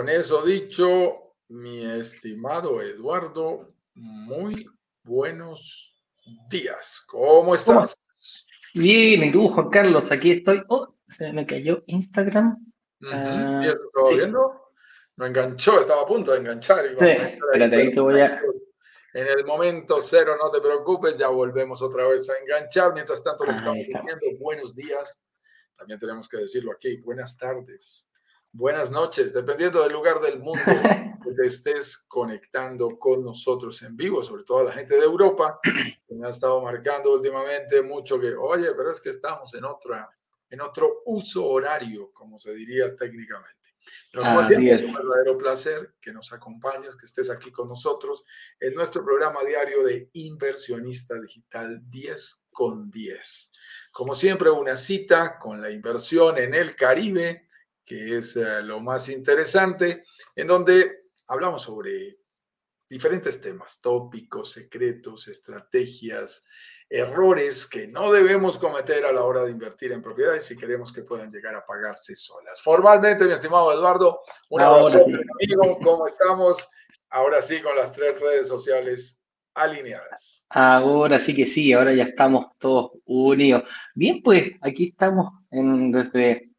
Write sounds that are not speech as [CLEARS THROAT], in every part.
con eso dicho, mi estimado Eduardo, muy buenos días. ¿Cómo estás? Bien, y tú, Juan Carlos, aquí estoy. Oh, se me cayó Instagram. Uh viendo? No enganchó, estaba a punto de enganchar. Sí, espérate, ahí te voy a... En el momento cero, no te preocupes, ya volvemos otra vez a enganchar. Mientras tanto, le estamos diciendo buenos días. También tenemos que decirlo aquí, buenas tardes, buenas noches, dependiendo del lugar del mundo [LAUGHS] que te estés conectando con nosotros en vivo, sobre todo a la gente de Europa, [CLEARS THROAT] que me ha estado marcando últimamente mucho que, oye, pero es que estamos en, otra, en otro uso horario, como se diría técnicamente. Pero es un verdadero placer que nos acompañes, que estés aquí con nosotros en nuestro programa diario de Inversionista Digital 10 con 10. Como siempre, una cita con la inversión en el Caribe, que es eh, lo más interesante, en donde hablamos sobre diferentes temas, tópicos, secretos, estrategias, errores que no debemos cometer a la hora de invertir en propiedades si queremos que puedan llegar a pagarse solas. Formalmente, mi estimado Eduardo, un abrazo, amigo, ¿cómo estamos? Ahora sí, con las tres redes sociales alineadas. Ahora sí que sí, ahora ya estamos todos unidos. Bien, pues aquí estamos en, desde,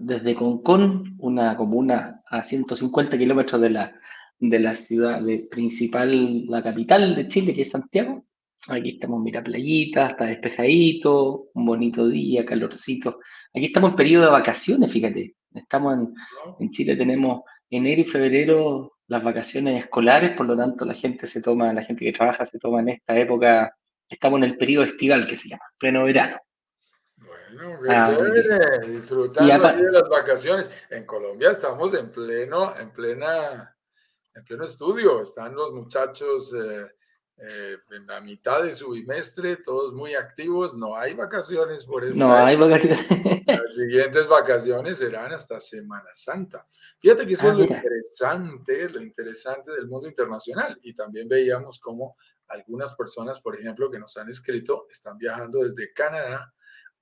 desde Concón, una comuna a 150 kilómetros de la, de la ciudad de, principal, la capital de Chile, que es Santiago. Aquí estamos, mira, playita, está despejadito, un bonito día, calorcito. Aquí estamos en periodo de vacaciones, fíjate. Estamos en, en Chile, tenemos enero y febrero las vacaciones escolares, por lo tanto la gente se toma, la gente que trabaja se toma en esta época, estamos en el periodo estival que se llama, pleno verano. Ah, chévere, disfrutando de las vacaciones. En Colombia estamos en pleno, en plena, en pleno estudio, están los muchachos eh, eh, en la mitad de su bimestre, todos muy activos, no hay vacaciones por eso. No hay vacaciones. [LAUGHS] Las siguientes vacaciones serán hasta Semana Santa. Fíjate que eso es ah, lo interesante, lo interesante del mundo internacional. Y también veíamos cómo algunas personas, por ejemplo, que nos han escrito, están viajando desde Canadá,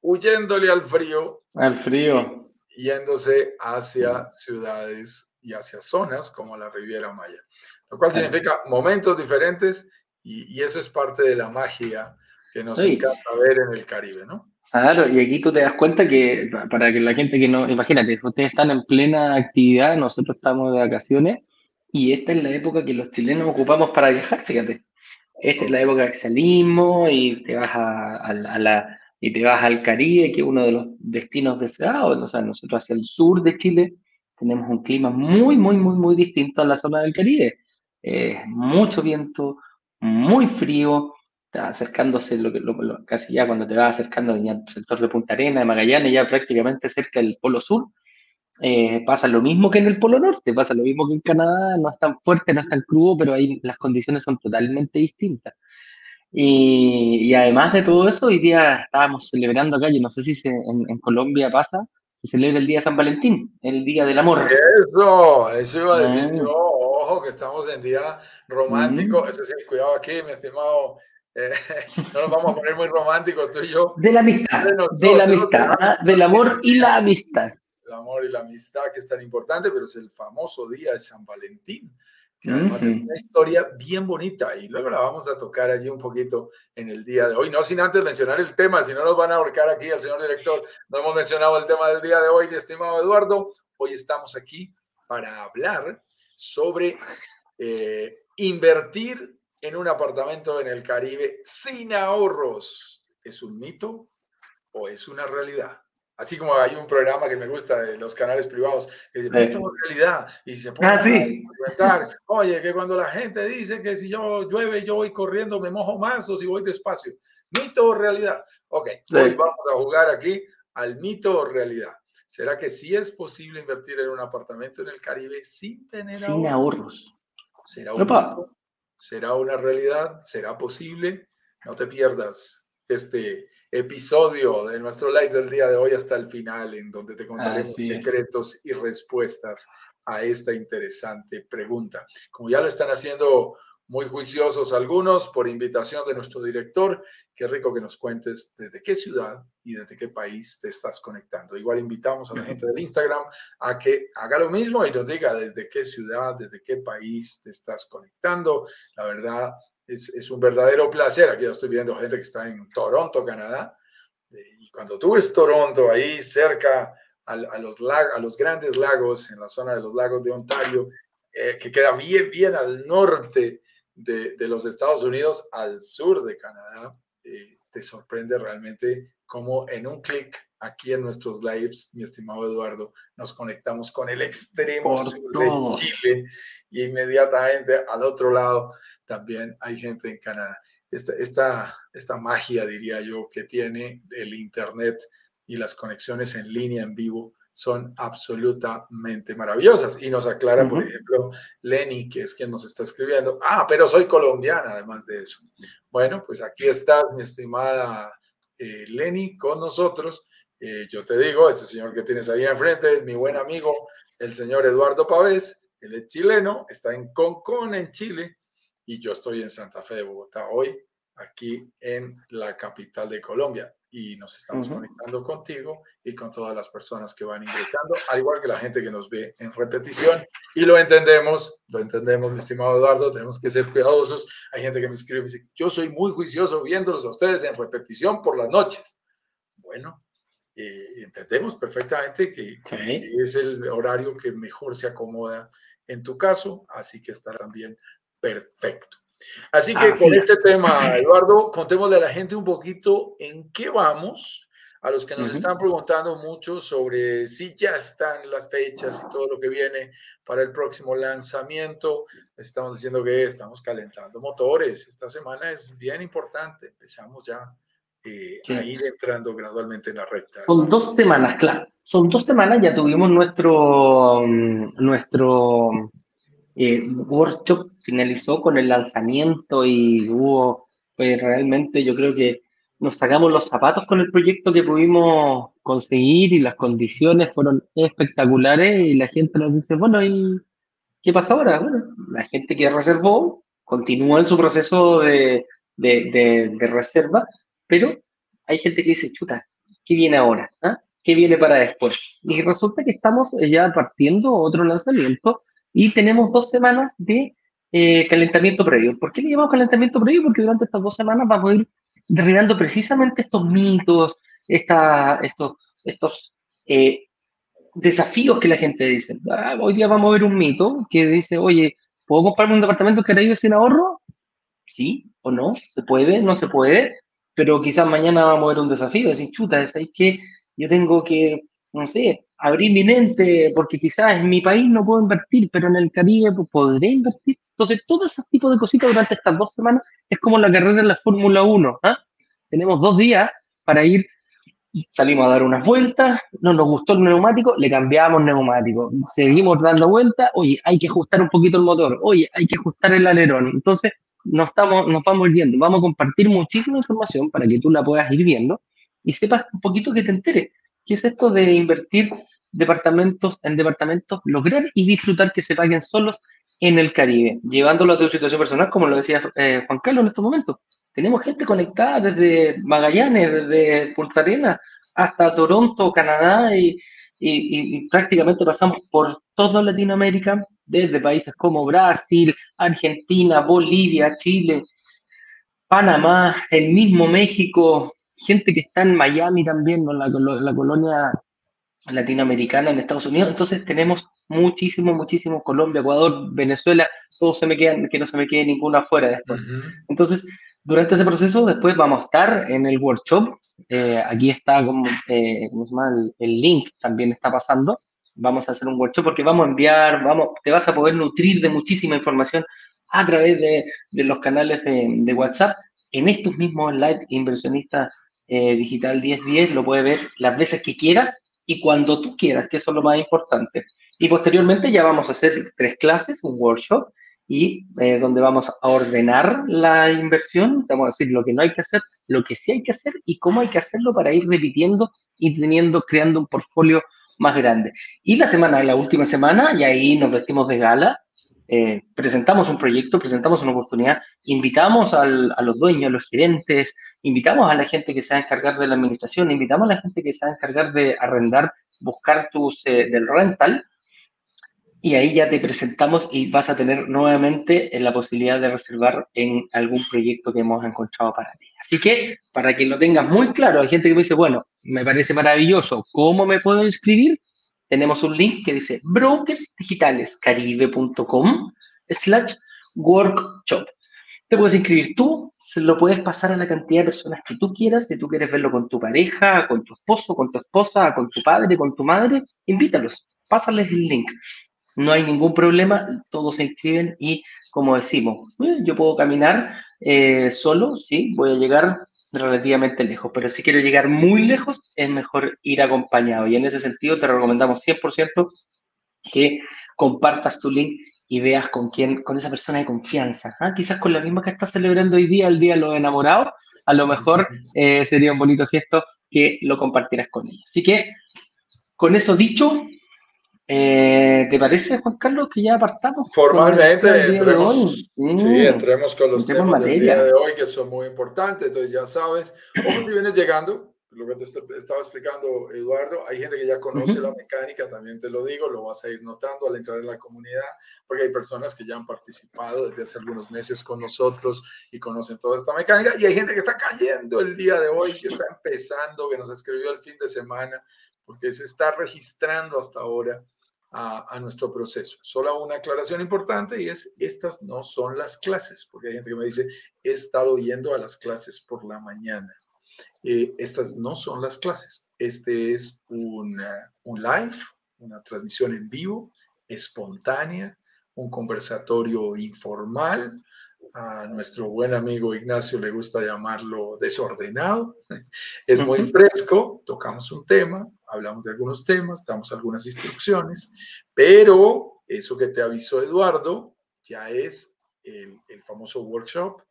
huyéndole al frío. Al frío. yéndose hacia ciudades y hacia zonas como la Riviera Maya. Lo cual significa momentos diferentes y, eso es parte de la magia que nos encanta ver en el Caribe, ¿no? Claro, y aquí tú te das cuenta que para que la gente que no, imagínate, ustedes están en plena actividad, nosotros estamos de vacaciones y esta es la época que los chilenos ocupamos para viajar, fíjate. Esta es la época que salimos y te vas a, la, y te vas al Caribe, que es uno de los destinos deseados. O sea, nosotros hacia el sur de Chile tenemos un clima muy, muy, muy, muy distinto a la zona del Caribe. mucho viento, muy frío, acercándose lo que casi ya cuando te vas acercando al sector de Punta Arena, de Magallanes, ya prácticamente cerca del Polo Sur, eh, pasa lo mismo que en el Polo Norte, pasa lo mismo que en Canadá, no es tan fuerte, no es tan crudo, pero ahí las condiciones son totalmente distintas. Y, además de todo eso, hoy día estábamos celebrando acá, yo no sé si en, Colombia pasa, se celebra el Día de San Valentín, el Día del Amor. Eso, eso iba a decir ah. yo ojo que estamos en día romántico. Eso sí, cuidado aquí, mi estimado. Eh, [LAUGHS] no nos vamos a poner muy románticos tú y yo. De la amistad, de, la amistad, ah, del amor y la amistad. El amor y la amistad que es tan importante, pero es el famoso día de San Valentín, que además es una historia bien bonita y luego la vamos a tocar allí un poquito en el día de hoy. No sin antes mencionar el tema, si no nos van a ahorcar aquí al señor director. No hemos mencionado el tema del día de hoy, mi estimado Eduardo. Hoy estamos aquí para hablar sobre eh, invertir en un apartamento en el Caribe sin ahorros. ¿Es un mito o es una realidad? Así como hay un programa que me gusta de los canales privados que dice, mito o realidad, y se pone ah, a oye, que cuando la gente dice que si yo llueve, yo voy corriendo, me mojo más o si voy despacio. ¿Mito o realidad? Ok, hoy vamos a jugar aquí al mito o realidad. ¿Será que sí es posible invertir en un apartamento en el Caribe sin tener sin ahorros? ¿Será, ¿Será una realidad? ¿Será posible? No te pierdas este episodio de nuestro live del día de hoy hasta el final, en donde te contaremos secretos y respuestas a esta interesante pregunta. Como ya lo están haciendo muy juiciosos algunos por invitación de nuestro director. Qué rico que nos cuentes desde qué ciudad y desde qué país te estás conectando. Igual invitamos a la gente del Instagram a que haga lo mismo y nos diga desde qué ciudad, desde qué país te estás conectando. La verdad es, es un verdadero placer. Aquí ya estoy viendo gente que está en Toronto, Canadá. Y cuando tú ves Toronto, ahí cerca a, los, a los grandes lagos, en la zona de los lagos de Ontario, eh, que queda bien, bien al norte de, los Estados Unidos al sur de Canadá, eh, te sorprende realmente cómo en un clic aquí en nuestros lives, mi estimado Eduardo, nos conectamos con el extremo sur de Chile y inmediatamente al otro lado también hay gente en Canadá. Esta, esta, esta magia, diría yo, que tiene el Internet y las conexiones en línea, en vivo, son absolutamente maravillosas. Y nos aclara, por ejemplo, Lenny, que es quien nos está escribiendo, ah, pero soy colombiana, además de eso. Bueno, pues aquí está mi estimada eh, Lenny con nosotros. Eh, yo te digo, este señor que tienes ahí enfrente es mi buen amigo, el señor Eduardo Pavés. Él es chileno, está en Concón, en Chile, y yo estoy en Santa Fe de Bogotá hoy, aquí en la capital de Colombia y nos estamos conectando contigo y con todas las personas que van ingresando, al igual que la gente que nos ve en repetición. Y lo entendemos, lo entendemos, mi estimado Eduardo, tenemos que ser cuidadosos. Hay gente que me escribe y dice, yo soy muy juicioso viéndolos a ustedes en repetición por las noches. Bueno, eh, entendemos perfectamente que, que, es el horario que mejor se acomoda en tu caso, así que está también perfecto. Así que con este tema, [LAUGHS] Eduardo, contémosle a la gente un poquito en qué vamos. A los que nos están preguntando mucho sobre si ya están las fechas y todo lo que viene para el próximo lanzamiento, estamos diciendo que estamos calentando motores. Esta semana es bien importante. Empezamos ya eh, a ir entrando gradualmente en la recta. Son dos semanas, claro. Son dos semanas, ya tuvimos nuestro, mm, nuestro eh, workshop finalizó con el lanzamiento y hubo, fue realmente, yo creo que nos sacamos los zapatos con el proyecto que pudimos conseguir y las condiciones fueron espectaculares y la gente nos dice, bueno, ¿y qué pasa ahora? Bueno, la gente que reservó continúa en su proceso de, de, de, reserva, pero hay gente que dice, chuta, ¿qué viene ahora? ¿Ah? ¿Qué viene para después? Y resulta que estamos ya partiendo otro lanzamiento y tenemos dos semanas de eh, calentamiento previo. ¿Por qué le llamamos calentamiento previo? Porque durante estas dos semanas vamos a ir derribando precisamente estos mitos, esta, estos, estos eh, desafíos que la gente dice. Ah, hoy día vamos a ver un mito que dice, oye, ¿puedo comprarme un departamento que Caraíbes sin ahorro? Sí o no, se puede, no se puede, pero quizás mañana vamos a ver un desafío, decir, chuta, es que yo tengo que, no sé, abrir mi mente, porque quizás en mi país no puedo invertir, pero en el Caribe podré invertir. Entonces, todo ese tipo de cositas durante estas dos semanas es como la carrera en la Fórmula 1. ¿ah? Tenemos dos días para ir, salimos a dar unas vueltas, no nos gustó el neumático, le cambiamos neumático, seguimos dando vueltas, oye, hay que ajustar un poquito el motor, oye, hay que ajustar el alerón. Entonces, nos, estamos, nos vamos viendo, vamos a compartir muchísima información para que tú la puedas ir viendo y sepas un poquito que te enteres. ¿Qué es esto de invertir departamentos en departamentos, lograr y disfrutar que se paguen solos en el Caribe, llevándolo a tu situación personal, como lo decía eh, Juan Carlos en estos momentos? Tenemos gente conectada desde Magallanes, desde Punta Arenas hasta Toronto, Canadá y, y, prácticamente pasamos por toda Latinoamérica, desde países como Brasil, Argentina, Bolivia, Chile, Panamá, el mismo México, gente que está en Miami también, ¿no? la, la colonia latinoamericana en Estados Unidos. Entonces tenemos muchísimo, muchísimo Colombia, Ecuador, Venezuela, todos se me quedan, que no se me quede ninguna afuera después. Entonces, durante ese proceso, después vamos a estar en el workshop. Eh, aquí está como, eh, el, el, link también está pasando. Vamos a hacer un workshop porque vamos a enviar, vamos, te vas a poder nutrir de muchísima información a través de, de los canales de, de WhatsApp en estos mismos live inversionista eh, digital 1010 lo puedes ver las veces que quieras y cuando tú quieras, que eso es lo más importante. Y posteriormente ya vamos a hacer tres clases, un workshop, y eh, donde vamos a ordenar la inversión, vamos a decir lo que no hay que hacer, lo que sí hay que hacer y cómo hay que hacerlo para ir repitiendo y teniendo, creando un portfolio más grande. Y la semana, la última semana, y ahí nos vestimos de gala, eh, presentamos un proyecto, presentamos una oportunidad, invitamos a los dueños, a los gerentes, invitamos a la gente que se va a encargar de la administración, invitamos a la gente que se va a encargar de arrendar, buscar tus eh, del rental, y ahí ya te presentamos y vas a tener nuevamente la posibilidad de reservar en algún proyecto que hemos encontrado para ti. Así que, para que lo tengas muy claro, hay gente que me dice, bueno, me parece maravilloso, ¿cómo me puedo inscribir? tenemos un link que dice brokersdigitalescaribe.com slash workshop. Te puedes inscribir tú, se lo puedes pasar a la cantidad de personas que tú quieras, si tú quieres verlo con tu pareja, con tu esposo, con tu esposa, con tu padre, con tu madre, invítalos, pásales el link. No hay ningún problema, todos se inscriben y como decimos, eh, yo puedo caminar eh, solo, sí, voy a llegar relativamente lejos, pero si quiero llegar muy lejos, es mejor ir acompañado. Y en ese sentido te recomendamos 100% que compartas tu link y veas con quién, con esa persona de confianza. ¿ah? Quizás con la misma que estás celebrando hoy día, el Día de los Enamorados, a lo mejor eh, sería un bonito gesto que lo compartieras con ella. Así que, con eso dicho, eh, ¿Te parece, Juan Carlos, que ya apartamos? Formalmente entremos, sí, entremos con los temas del día de hoy que son muy importantes. Entonces, ya sabes, o si vienes llegando, lo que te estaba explicando Eduardo, hay gente que ya conoce la mecánica, también te lo digo, lo vas a ir notando al entrar en la comunidad, porque hay personas que ya han participado desde hace algunos meses con nosotros y conocen toda esta mecánica, y hay gente que está cayendo el día de hoy, que está empezando, que nos escribió el fin de semana, porque se está registrando hasta ahora a, nuestro proceso. Solo una aclaración importante y es, estas no son las clases, porque hay gente que me dice, he estado yendo a las clases por la mañana. Eh, estas no son las clases. Este es un live, una transmisión en vivo, espontánea, un conversatorio informal. A nuestro buen amigo Ignacio le gusta llamarlo desordenado. [LAUGHS] Es muy fresco, tocamos un tema, hablamos de algunos temas, damos algunas instrucciones, pero eso que te avisó Eduardo ya es el, famoso workshop,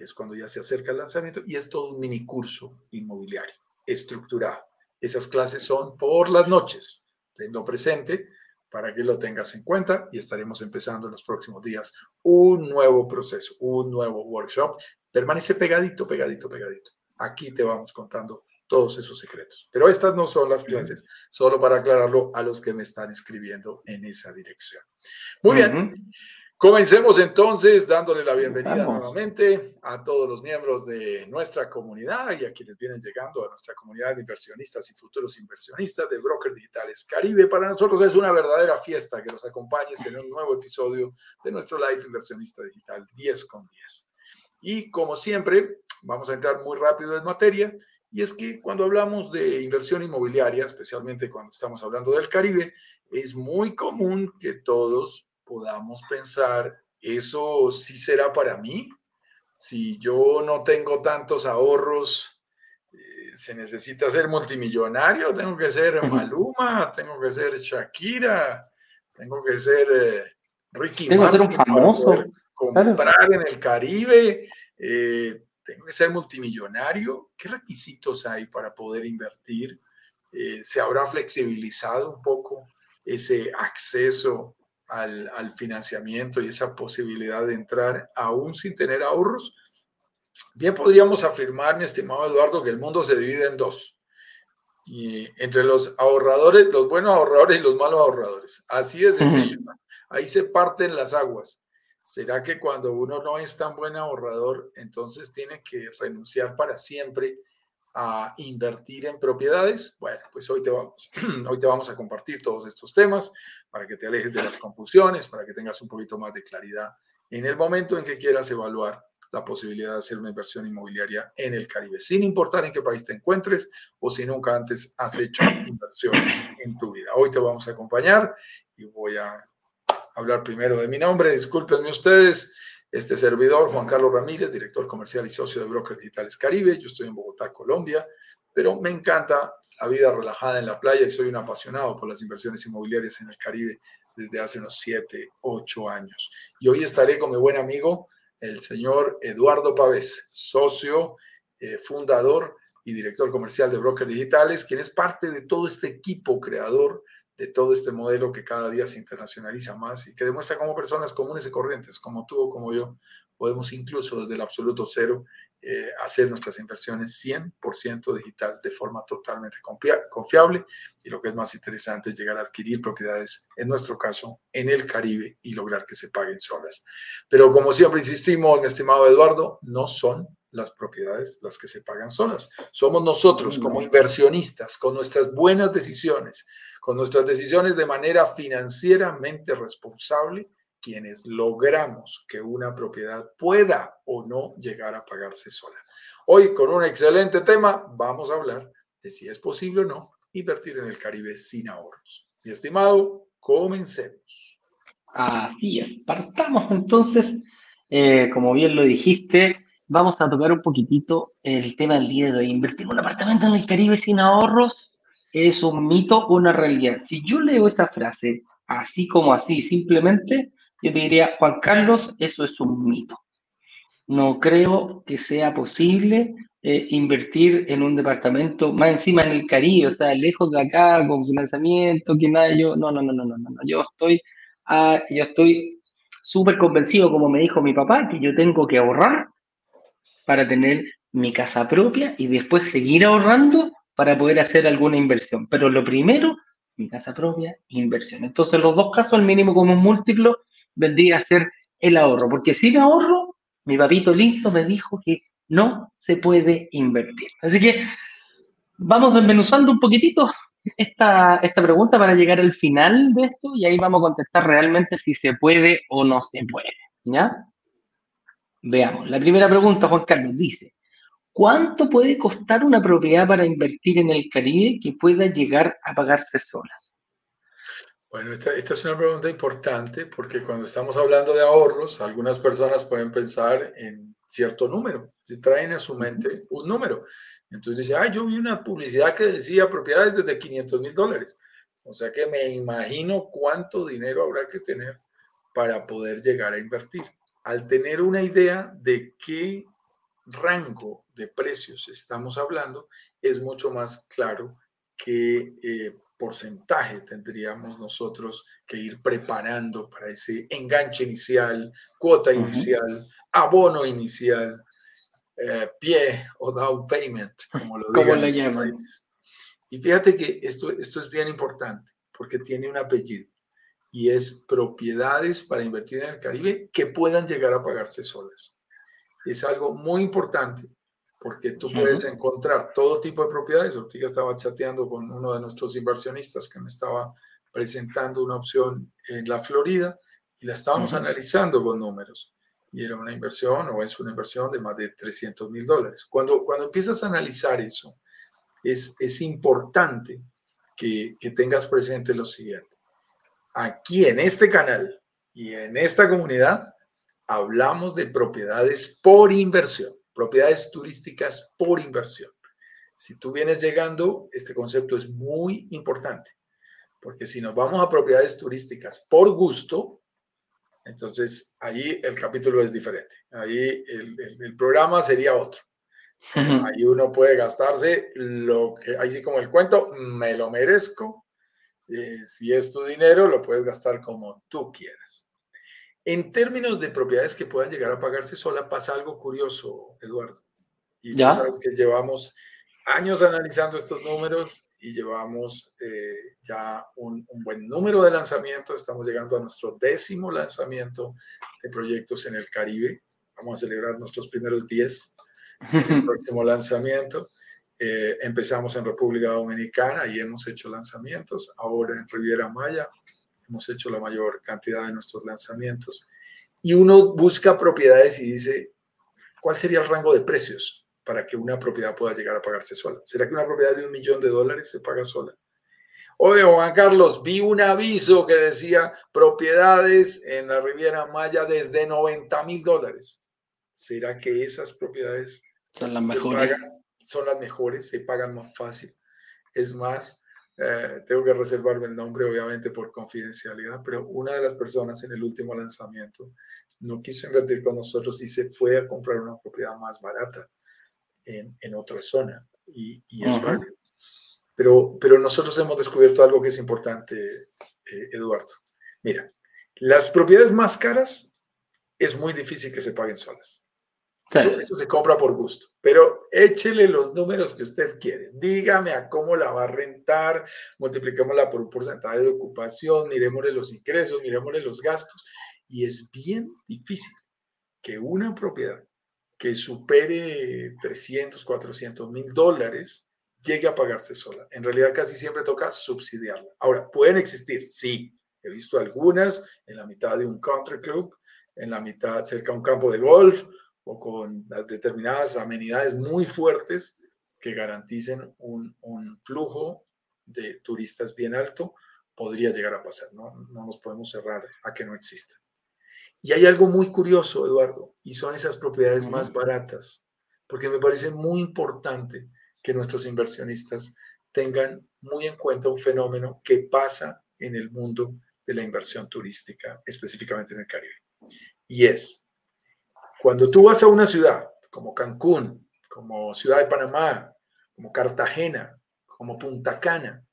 que es cuando ya se acerca el lanzamiento, y es todo un mini curso inmobiliario estructurado. Esas clases son por las noches. Tenlo presente para que lo tengas en cuenta y estaremos empezando en los próximos días un nuevo proceso, un nuevo workshop. Permanece pegadito, pegadito, pegadito. Aquí te vamos contando todos esos secretos. Pero estas no son las clases, solo para aclararlo a los que me están escribiendo en esa dirección. Muy bien. Comencemos entonces dándole la bienvenida nuevamente a todos los miembros de nuestra comunidad y a quienes vienen llegando a nuestra comunidad de inversionistas y futuros inversionistas de Brokers Digitales Caribe. Para nosotros es una verdadera fiesta que nos acompañes en un nuevo episodio de nuestro Live Inversionista Digital 10 con 10. Y como siempre, vamos a entrar muy rápido en materia y es que cuando hablamos de inversión inmobiliaria, especialmente cuando estamos hablando del Caribe, es muy común que todos podamos pensar, ¿eso sí será para mí? Si yo no tengo tantos ahorros, eh, ¿se necesita ser multimillonario? ¿Tengo que ser Maluma? ¿Tengo que ser Shakira? ¿Tengo que ser eh, Ricky ¿Tengo que ser un famoso? Comprar en el Caribe. Eh, tengo que ser multimillonario. ¿Qué requisitos hay para poder invertir? ¿Se habrá flexibilizado un poco ese acceso al, financiamiento y esa posibilidad de entrar aún sin tener ahorros? Bien podríamos afirmar, mi estimado Eduardo, que el mundo se divide en dos. Y entre los ahorradores, los buenos ahorradores y los malos ahorradores. Así es sencillo. Ahí se parten las aguas. ¿Será que cuando uno no es tan buen ahorrador, entonces tiene que renunciar para siempre a invertir en propiedades? Bueno, pues hoy te vamos, [CLEARS THROAT] hoy te vamos a compartir todos estos temas para que te alejes de las confusiones, para que tengas un poquito más de claridad en el momento en que quieras evaluar la posibilidad de hacer una inversión inmobiliaria en el Caribe, sin importar en qué país te encuentres o si nunca antes has hecho inversiones en tu vida. Hoy te vamos a acompañar y voy a hablar primero de mi nombre. Discúlpenme ustedes. Este servidor, Juan Carlos Ramírez, director comercial y socio de Brokers Digitales Caribe. Yo estoy en Bogotá, Colombia, pero me encanta la vida relajada en la playa y soy un apasionado por las inversiones inmobiliarias en el Caribe desde hace unos 7, 8 años. Y hoy estaré con mi buen amigo, el señor Eduardo Pavés, socio, eh, fundador y director comercial de Brokers Digitales, quien es parte de todo este equipo creador de todo este modelo que cada día se internacionaliza más y que demuestra cómo personas comunes y corrientes, como tú o como yo, podemos incluso desde el absoluto cero eh, hacer nuestras inversiones 100% digital de forma totalmente confiable y lo que es más interesante, llegar a adquirir propiedades, en nuestro caso, en el Caribe y lograr que se paguen solas. Pero como siempre insistimos, mi estimado Eduardo, no son las propiedades las que se pagan solas. Somos nosotros como inversionistas, con nuestras buenas decisiones, con nuestras decisiones de manera financieramente responsable, quienes logramos que una propiedad pueda o no llegar a pagarse sola. Hoy, con un excelente tema, vamos a hablar de si es posible o no invertir en el Caribe sin ahorros. Mi estimado, comencemos. Así es, partamos entonces, eh, como bien lo dijiste, vamos a tocar un poquitito el tema del día de. Invertir en un apartamento en el Caribe sin ahorros es un mito o una realidad. Si yo leo esa frase así como así, simplemente, yo te diría, Juan Carlos, eso es un mito. No creo que sea posible eh, invertir en un departamento más encima en el Caribe, o sea, lejos de acá, con financiamiento, que nada, yo, no, no, no, no, no, no, yo estoy, ah, yo estoy súper convencido, como me dijo mi papá, que yo tengo que ahorrar para tener mi casa propia y después seguir ahorrando para poder hacer alguna inversión. Pero lo primero, mi casa propia, inversión. Entonces, los dos casos, el mínimo como un múltiplo, vendría a ser el ahorro, porque si me ahorro, mi papito listo me dijo que no se puede invertir. Así que vamos desmenuzando un poquitito esta, esta pregunta para llegar al final de esto y ahí vamos a contestar realmente si se puede o no se puede. ¿Ya? Veamos. La primera pregunta, Juan Carlos, dice, ¿Cuánto puede costar una propiedad para invertir en el Caribe que pueda llegar a pagarse sola? Bueno, esta, es una pregunta importante porque cuando estamos hablando de ahorros, algunas personas pueden pensar en cierto número, si traen a su mente un número. Entonces dice, ah, yo vi una publicidad que decía propiedades desde 500 mil dólares. O sea que me imagino cuánto dinero habrá que tener para poder llegar a invertir. Al tener una idea de qué rango de precios estamos hablando, es mucho más claro que eh, porcentaje tendríamos nosotros que ir preparando para ese enganche inicial, cuota inicial, abono inicial, eh, pie o down payment, como lo ¿Cómo le llaman? Y fíjate que esto, esto es bien importante porque tiene un apellido y es propiedades para invertir en el Caribe que puedan llegar a pagarse solas es algo muy importante porque tú puedes encontrar todo tipo de propiedades. Ortiga estaba chateando con uno de nuestros inversionistas que me estaba presentando una opción en la Florida y la estábamos analizando con números. Y era una inversión o es una inversión de más de 300 mil dólares. Cuando, cuando empiezas a analizar eso, es, es importante que, que tengas presente lo siguiente. Aquí en este canal y en esta comunidad, hablamos de propiedades por inversión, propiedades turísticas por inversión. Si tú vienes llegando, este concepto es muy importante, porque si nos vamos a propiedades turísticas por gusto, entonces ahí el capítulo es diferente. Ahí el, programa sería otro. Ahí uno puede gastarse lo que, ahí sí como el cuento, me lo merezco. Eh, si es tu dinero, lo puedes gastar como tú quieras. En términos de propiedades que puedan llegar a pagarse sola, pasa algo curioso, Eduardo. Y ¿Ya? sabes que llevamos años analizando estos números y llevamos eh, ya un, buen número de lanzamientos. Estamos llegando a nuestro décimo lanzamiento de proyectos en el Caribe. Vamos a celebrar nuestros primeros 10 en el [LAUGHS] próximo lanzamiento. Eh, empezamos en República Dominicana y hemos hecho lanzamientos. Ahora en Riviera Maya hemos hecho la mayor cantidad de nuestros lanzamientos. Y uno busca propiedades y dice, ¿cuál sería el rango de precios para que una propiedad pueda llegar a pagarse sola? ¿Será que una propiedad de un millón de dólares se paga sola? Oye, Juan Carlos, vi un aviso que decía propiedades en la Riviera Maya desde 90 mil dólares. ¿Será que esas propiedades son las mejores? son las mejores, se pagan más fácil. Es más, eh, tengo que reservarme el nombre, obviamente, por confidencialidad, pero una de las personas en el último lanzamiento no quiso invertir con nosotros y se fue a comprar una propiedad más barata en, en otra zona y, y es válido. Pero, pero nosotros hemos descubierto algo que es importante, eh, Eduardo. Mira, las propiedades más caras es muy difícil que se paguen solas. Eso, se compra por gusto, pero échele los números que usted quiere. Dígame a cómo la va a rentar, multipliquémosla por un porcentaje de ocupación, miremosle los ingresos, miremosle los gastos. Y es bien difícil que una propiedad que supere 300, 400 mil dólares llegue a pagarse sola. En realidad casi siempre toca subsidiarla. Ahora, ¿pueden existir? Sí. He visto algunas en la mitad de un country club, en la mitad cerca de un campo de golf o con determinadas amenidades muy fuertes que garanticen un, flujo de turistas bien alto, podría llegar a pasar. ¿no? no nos podemos cerrar a que no exista. Y hay algo muy curioso, Eduardo, y son esas propiedades más baratas, porque me parece muy importante que nuestros inversionistas tengan muy en cuenta un fenómeno que pasa en el mundo de la inversión turística, específicamente en el Caribe. Y es, cuando tú vas a una ciudad como Cancún, como Ciudad de Panamá, como Cartagena, como Punta Cana,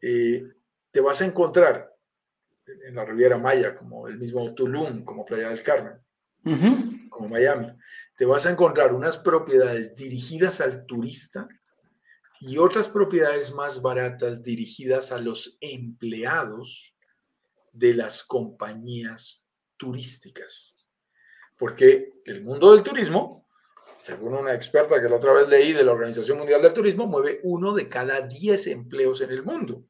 eh, te vas a encontrar en la Riviera Maya, como el mismo Tulum, como Playa del Carmen, como Miami, te vas a encontrar unas propiedades dirigidas al turista y otras propiedades más baratas dirigidas a los empleados de las compañías turísticas porque el mundo del turismo, según una experta que la otra vez leí de la Organización Mundial del Turismo, mueve uno de cada diez empleos en el mundo.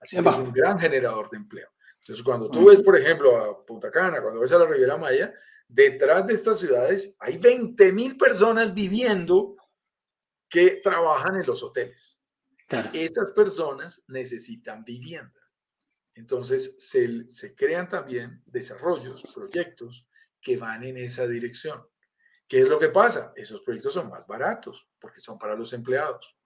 Así que es un gran generador de empleo. Entonces, cuando tú ves, por ejemplo, a Punta Cana, cuando ves a la Riviera Maya, detrás de estas ciudades hay 20 mil personas viviendo que trabajan en los hoteles. Esas personas necesitan vivienda. Entonces, se, se crean también desarrollos, proyectos que van en esa dirección. ¿Qué es lo que pasa? Esos proyectos son más baratos porque son para los empleados.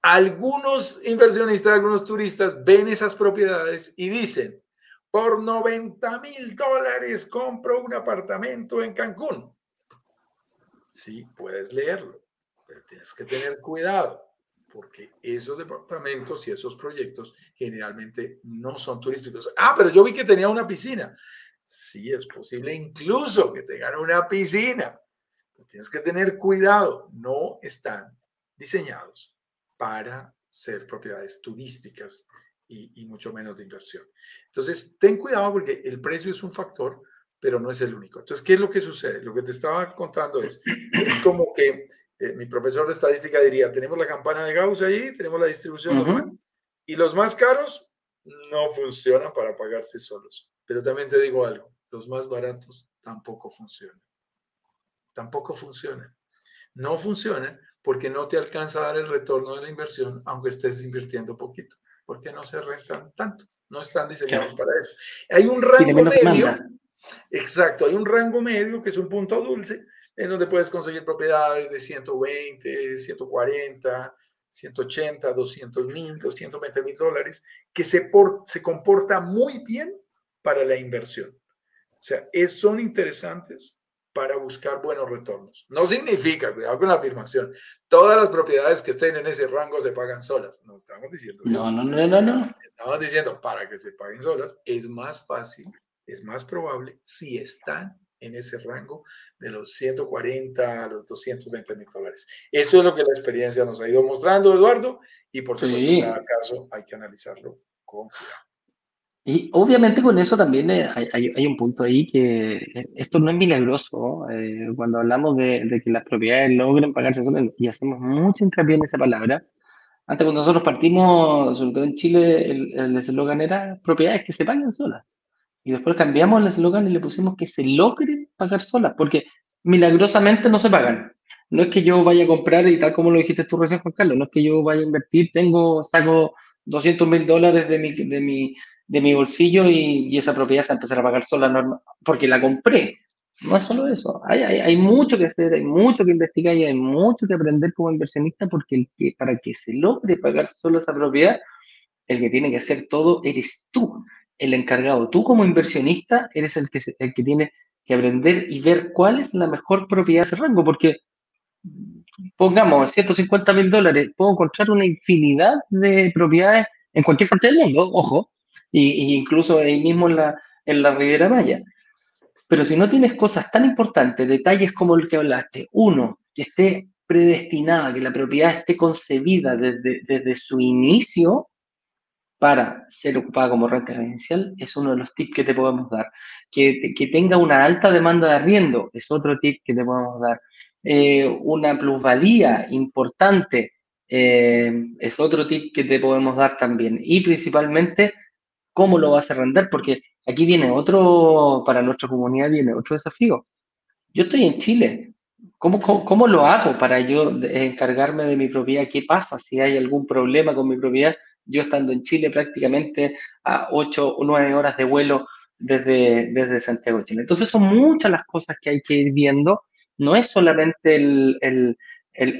Algunos inversionistas, algunos turistas ven esas propiedades y dicen, por 90 mil dólares compro un apartamento en Cancún. Sí, puedes leerlo, pero tienes que tener cuidado porque esos departamentos y esos proyectos generalmente no son turísticos. Ah, pero yo vi que tenía una piscina. Sí, es posible incluso que tengan una piscina. tienes que tener cuidado, no están diseñados para ser propiedades turísticas y, mucho menos de inversión. Entonces, ten cuidado porque el precio es un factor, pero no es el único. Entonces, ¿qué es lo que sucede? Lo que te estaba contando es, es como que eh, mi profesor de estadística diría, tenemos la campana de Gauss ahí, tenemos la distribución normal, y los más caros no funcionan para pagarse solos. Pero también te digo algo, los más baratos tampoco funcionan. Tampoco funcionan. No funcionan porque no te alcanza a dar el retorno de la inversión aunque estés invirtiendo poquito. Porque no se rentan tanto. No están diseñados para eso. Hay un rango medio. Exacto, hay un rango medio que es un punto dulce en donde puedes conseguir propiedades de 120, 140, 180, 200 mil, 220 mil dólares, que se, se comporta muy bien para la inversión. O sea, es, son interesantes para buscar buenos retornos. No significa, cuidado con la afirmación, todas las propiedades que estén en ese rango se pagan solas. No estamos diciendo eso. No, no, no, no. Estamos diciendo, para que se paguen solas, es más fácil, es más probable si están en ese rango de los 140 a los 220 mil dólares. Eso es lo que la experiencia nos ha ido mostrando, Eduardo, y por supuesto, en cada caso hay que analizarlo con cuidado. Y obviamente con eso también eh, hay, un punto ahí que eh, esto no es milagroso. Eh, cuando hablamos de, que las propiedades logren pagarse solas, y hacemos mucho hincapié en esa palabra, antes cuando nosotros partimos, sobre todo en Chile, el eslogan era propiedades que se paguen solas. Y después cambiamos el eslogan y le pusimos que se logren pagar solas, porque milagrosamente no se pagan. No es que yo vaya a comprar y tal como lo dijiste tú recién, Juan Carlos, no es que yo vaya a invertir, tengo, saco 200 mil dólares de mi, de mi, de mi bolsillo y, esa propiedad se va a empezar a pagar sola porque la compré. No es solo eso, hay, hay, hay, mucho que hacer, hay mucho que investigar y hay mucho que aprender como inversionista porque el que, para que se logre pagar solo esa propiedad, el que tiene que hacer todo eres tú, el encargado. Tú como inversionista eres el que, el que tiene que aprender y ver cuál es la mejor propiedad de ese rango, porque pongamos 150 mil dólares, puedo encontrar una infinidad de propiedades en cualquier parte del mundo, ojo, y, incluso ahí mismo en la, en la Riviera Maya. Pero si no tienes cosas tan importantes, detalles como el que hablaste, uno, que esté predestinada, que la propiedad esté concebida desde, desde su inicio para ser ocupada como renta residencial, es uno de los tips que te podemos dar. Que, que tenga una alta demanda de arriendo, es otro tip que te podemos dar. Eh, una plusvalía importante, eh, es otro tip que te podemos dar también. Y principalmente, cómo lo vas a arrendar, porque aquí viene otro, para nuestra comunidad viene otro desafío. Yo estoy en Chile. ¿Cómo, cómo, lo hago para yo encargarme de mi propiedad? ¿Qué pasa si hay algún problema con mi propiedad? Yo estando en Chile prácticamente a 8 o 9 horas de vuelo desde, desde Santiago, Chile. Entonces son muchas las cosas que hay que ir viendo no es solamente el,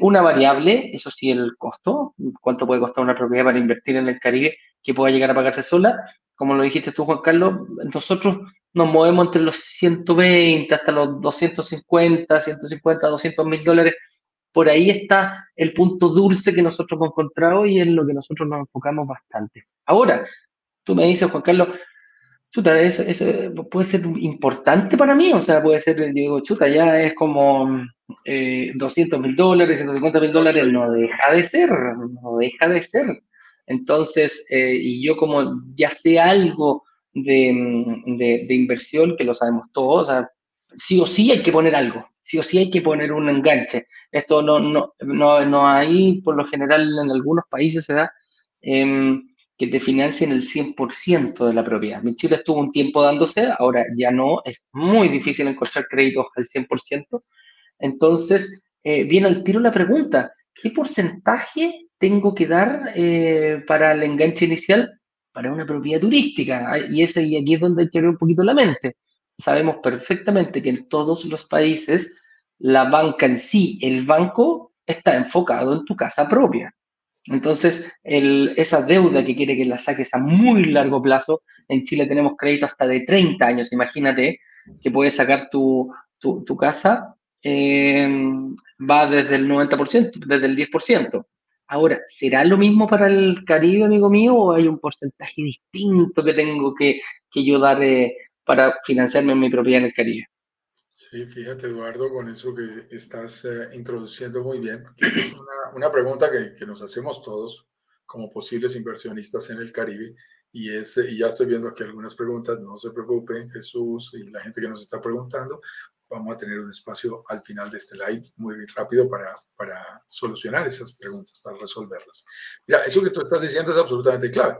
una variable, eso sí, el costo, cuánto puede costar una propiedad para invertir en el Caribe que pueda llegar a pagarse sola. Como lo dijiste tú, Juan Carlos, nosotros nos movemos entre los 120 hasta los 250, 150, 200 mil dólares. Por ahí está el punto dulce que nosotros hemos encontrado y en lo que nosotros nos enfocamos bastante. Ahora, tú me dices, Juan Carlos, chuta, eso, puede ser importante para mí, o sea, puede ser, digo, chuta, ya es como eh, 200 mil dólares, 150 mil dólares, no deja de ser, no deja de ser. Entonces, eh, y yo como ya sé algo de, de, inversión, que lo sabemos todos, o sea, sí o sí hay que poner algo, sí o sí hay que poner un enganche. Esto no, no, no, no hay, por lo general, en algunos países se da. Eh, que te financien el 100% de la propiedad. Mi Chile estuvo un tiempo dándose, ahora ya no, es muy difícil encontrar créditos al 100%. Entonces, eh, viene al tiro la pregunta, ¿qué porcentaje tengo que dar eh, para el enganche inicial para una propiedad turística? Y, ese, y aquí es donde hay que ver un poquito la mente. Sabemos perfectamente que en todos los países la banca en sí, el banco, está enfocado en tu casa propia. Entonces, esa deuda que quiere que la saques a muy largo plazo, en Chile tenemos crédito hasta de 30 años, imagínate que puedes sacar tu, casa, eh, va desde el 90%, desde el 10%. Ahora, ¿será lo mismo para el Caribe, amigo mío, o hay un porcentaje distinto que tengo que, que yo dar eh, para financiarme en mi propiedad en el Caribe? Sí, fíjate Eduardo, con eso que estás eh, introduciendo muy bien. es una, una pregunta que, que, nos hacemos todos como posibles inversionistas en el Caribe y, es, y ya estoy viendo aquí algunas preguntas, no se preocupen Jesús y la gente que nos está preguntando, vamos a tener un espacio al final de este live muy rápido para, para solucionar esas preguntas, para resolverlas. Mira, eso que tú estás diciendo es absolutamente clave.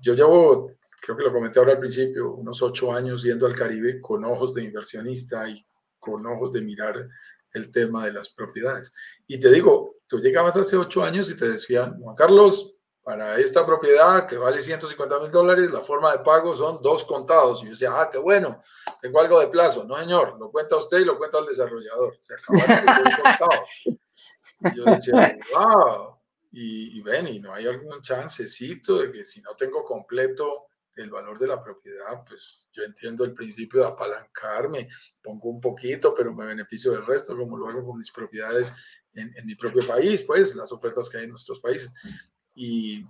Yo llevo creo que lo comenté ahora al principio, unos ocho años yendo al Caribe con ojos de inversionista y con ojos de mirar el tema de las propiedades. Y te digo, tú llegabas hace ocho años y te decían, Juan Carlos, para esta propiedad que vale 150 mil dólares, la forma de pago son dos contados. Y yo decía, ah, qué bueno, tengo algo de plazo. No, señor, lo cuenta usted y lo cuenta el desarrollador. Se acabó el contado. Y yo decía, wow. Y, ven, y no hay algún chancecito de que si no tengo completo el valor de la propiedad, pues yo entiendo el principio de apalancarme, pongo un poquito, pero me beneficio del resto, como lo hago con mis propiedades en, mi propio país, pues las ofertas que hay en nuestros países. Y,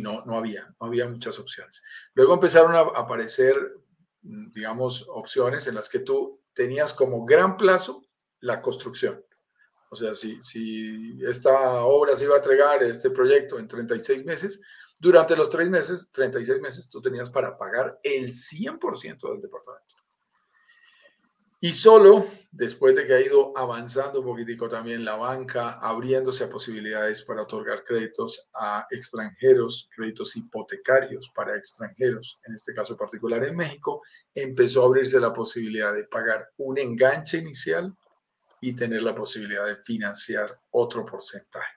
no, no había, no había muchas opciones. Luego empezaron a aparecer, digamos, opciones en las que tú tenías como gran plazo la construcción. O sea, si, si esta obra se iba a entregar, este proyecto, en 36 meses, durante los tres meses, 36 meses, tú tenías para pagar el 100% del departamento. Y solo después de que ha ido avanzando un poquitico también la banca, abriéndose a posibilidades para otorgar créditos a extranjeros, créditos hipotecarios para extranjeros, en este caso particular en México, empezó a abrirse la posibilidad de pagar un enganche inicial y tener la posibilidad de financiar otro porcentaje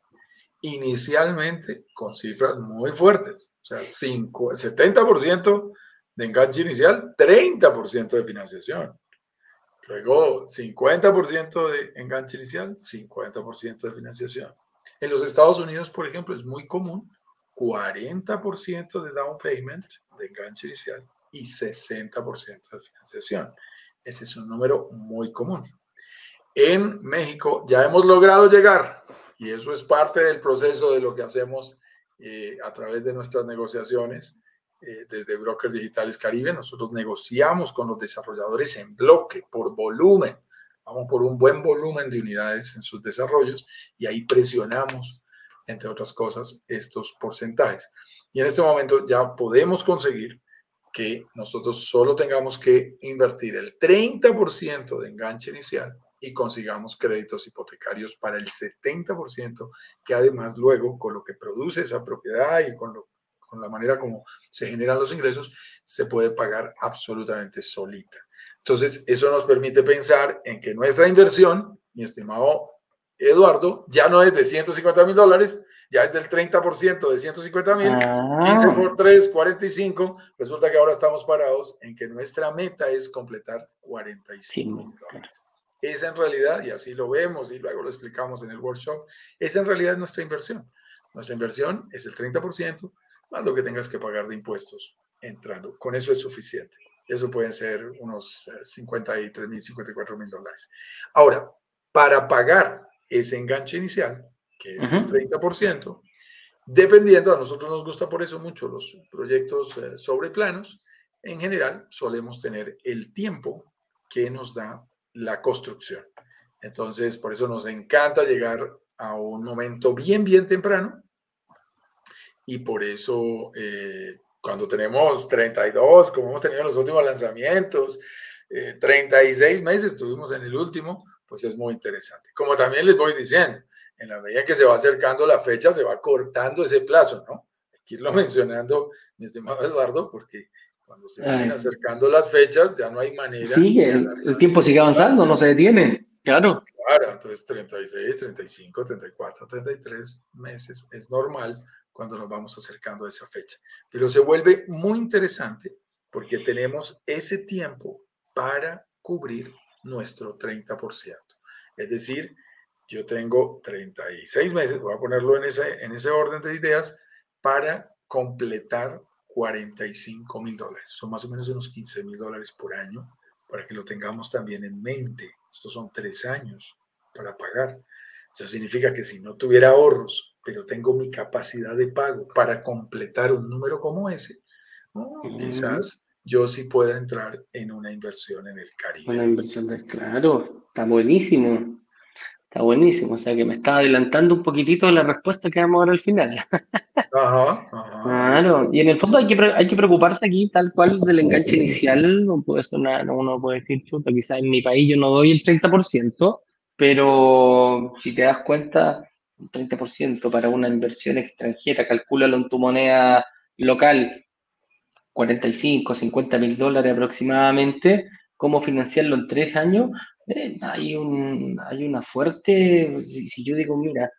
inicialmente con cifras muy fuertes, o sea, 5, 70% de enganche inicial, 30% de financiación. Luego, 50% de enganche inicial, 50% de financiación. En los Estados Unidos, por ejemplo, es muy común 40% de down payment de enganche inicial y 60% de financiación. Ese es un número muy común. En México ya hemos logrado llegar y eso es parte del proceso de lo que hacemos eh, a través de nuestras negociaciones eh, desde Brokers Digitales Caribe. Nosotros negociamos con los desarrolladores en bloque, por volumen. Vamos por un buen volumen de unidades en sus desarrollos y ahí presionamos, entre otras cosas, estos porcentajes. Y en este momento ya podemos conseguir que nosotros solo tengamos que invertir el 30% de enganche inicial y consigamos créditos hipotecarios para el 70%, que además luego con lo que produce esa propiedad y con, con la manera como se generan los ingresos, se puede pagar absolutamente solita. Entonces, eso nos permite pensar en que nuestra inversión, mi estimado Eduardo, ya no es de 150 mil dólares, ya es del 30% de 150 mil, 15 ah. por 3, 45. Resulta que ahora estamos parados en que nuestra meta es completar 45 mil dólares es en realidad, y así lo vemos y luego lo explicamos en el workshop, es en realidad nuestra inversión. Nuestra inversión es el 30% más lo que tengas que pagar de impuestos entrando. Con eso es suficiente. Eso pueden ser unos 53 mil, 54 mil dólares. Ahora, para pagar ese enganche inicial, que es el 30%, dependiendo, a nosotros nos gusta por eso mucho los proyectos eh, sobre planos, en general solemos tener el tiempo que nos da la construcción. Entonces, por eso nos encanta llegar a un momento bien, bien temprano. Y por eso, eh, cuando tenemos 32, como hemos tenido en los últimos lanzamientos, 36 eh, meses tuvimos en el último, pues es muy interesante. Como también les voy diciendo, en la medida que se va acercando la fecha, se va cortando ese plazo, ¿no? Hay que irlo [LAUGHS] mencionando, mi estimado Eduardo, porque cuando se van acercando las fechas, ya no hay manera. Sí, el, tiempo sigue avanzando, no se detiene. Claro. Claro, entonces 36, 35, 34, 33 meses es normal cuando nos vamos acercando a esa fecha. Pero se vuelve muy interesante porque tenemos ese tiempo para cubrir nuestro 30%. Es decir, yo tengo 36 meses, voy a ponerlo en ese, en ese orden de ideas, para completar 45 mil dólares. Son más o menos unos 15 mil dólares por año para que lo tengamos también en mente. Estos son tres años para pagar. Eso significa que si no tuviera ahorros, pero tengo mi capacidad de pago para completar un número como ese, quizás yo sí pueda entrar en una inversión en el Caribe. Una inversión del claro, está buenísimo. Está buenísimo, o sea que me está adelantando un poquitito la respuesta que vamos a al final. Ajá, Claro, y en el fondo hay que, hay que preocuparse aquí tal cual del enganche inicial, no puede sonar, uno puede decir, chuta, quizás en mi país yo no doy el 30%, pero si te das cuenta, un 30% para una inversión extranjera, calcúlalo en tu moneda local, 45, 50 mil dólares aproximadamente, ¿cómo financiarlo en tres años? Eh, hay, un, hay una fuerte, si, yo digo, mira,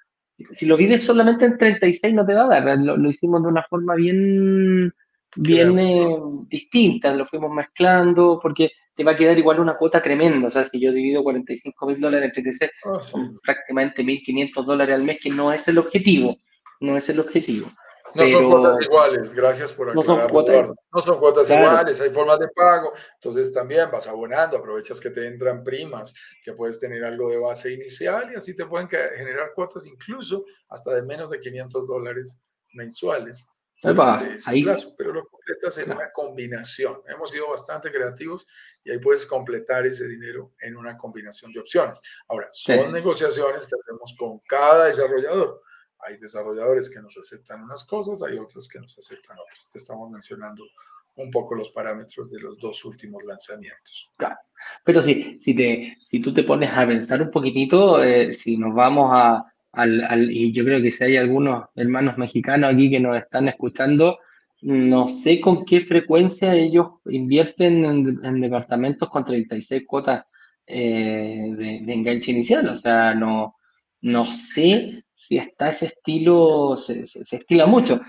si lo vives solamente en 36 no te va a dar, lo, hicimos de una forma bien, bien eh, distinta, lo fuimos mezclando, porque te va a quedar igual una cuota tremenda, o sea, si yo divido 45 mil dólares entre 36, ah, son prácticamente 1.500 dólares al mes, que no es el objetivo, no es el objetivo. No son cuotas iguales, gracias por aclararlo. No son cuotas, iguales, hay formas de pago. Entonces también vas abonando, aprovechas que te entran primas, que puedes tener algo de base inicial y así te pueden generar cuotas incluso hasta de menos de 500 dólares mensuales. Ahí, pero lo completas en una combinación. Hemos sido bastante creativos y ahí puedes completar ese dinero en una combinación de opciones. Ahora, son negociaciones que hacemos con cada desarrollador hay desarrolladores que nos aceptan unas cosas, hay otros que nos aceptan otras. Te estamos mencionando un poco los parámetros de los dos últimos lanzamientos. Claro. Pero si, si, te, si tú te pones a pensar un poquitito, eh, si nos vamos a, al, y yo creo que si hay algunos hermanos mexicanos aquí que nos están escuchando, no sé con qué frecuencia ellos invierten en, departamentos con 36 cuotas eh, de, de, enganche inicial. O sea, no, no sé si está ese estilo, se, estila mucho.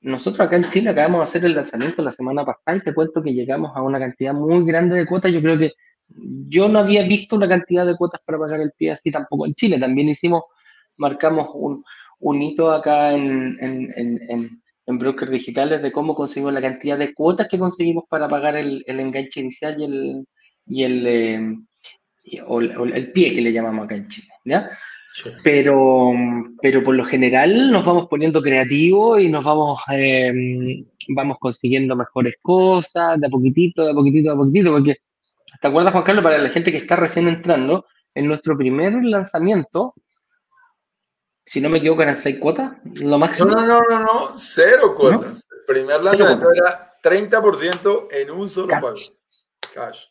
Nosotros acá en Chile acabamos de hacer el lanzamiento la semana pasada y te cuento que llegamos a una cantidad muy grande de cuotas. Yo creo que yo no había visto una cantidad de cuotas para pagar el pie así tampoco en Chile. También hicimos, marcamos un, un hito acá en, en, en, en, brokers digitales de cómo conseguimos la cantidad de cuotas que conseguimos para pagar el, el enganche inicial y el, y el, eh, o, el pie que le llamamos acá en Chile, ¿ya? Pero, pero por lo general nos vamos poniendo creativos y nos vamos, em, vamos consiguiendo mejores cosas, de a poquitito, de a poquitito, de a poquitito, porque, ¿te acuerdas, Juan Carlos, para la gente que está recién entrando, en nuestro primer lanzamiento, si no me equivoco, eran seis cuotas, lo máximo. No, no, no, no, cero cuotas. El primer lanzamiento era 30% en un solo pago. Cash.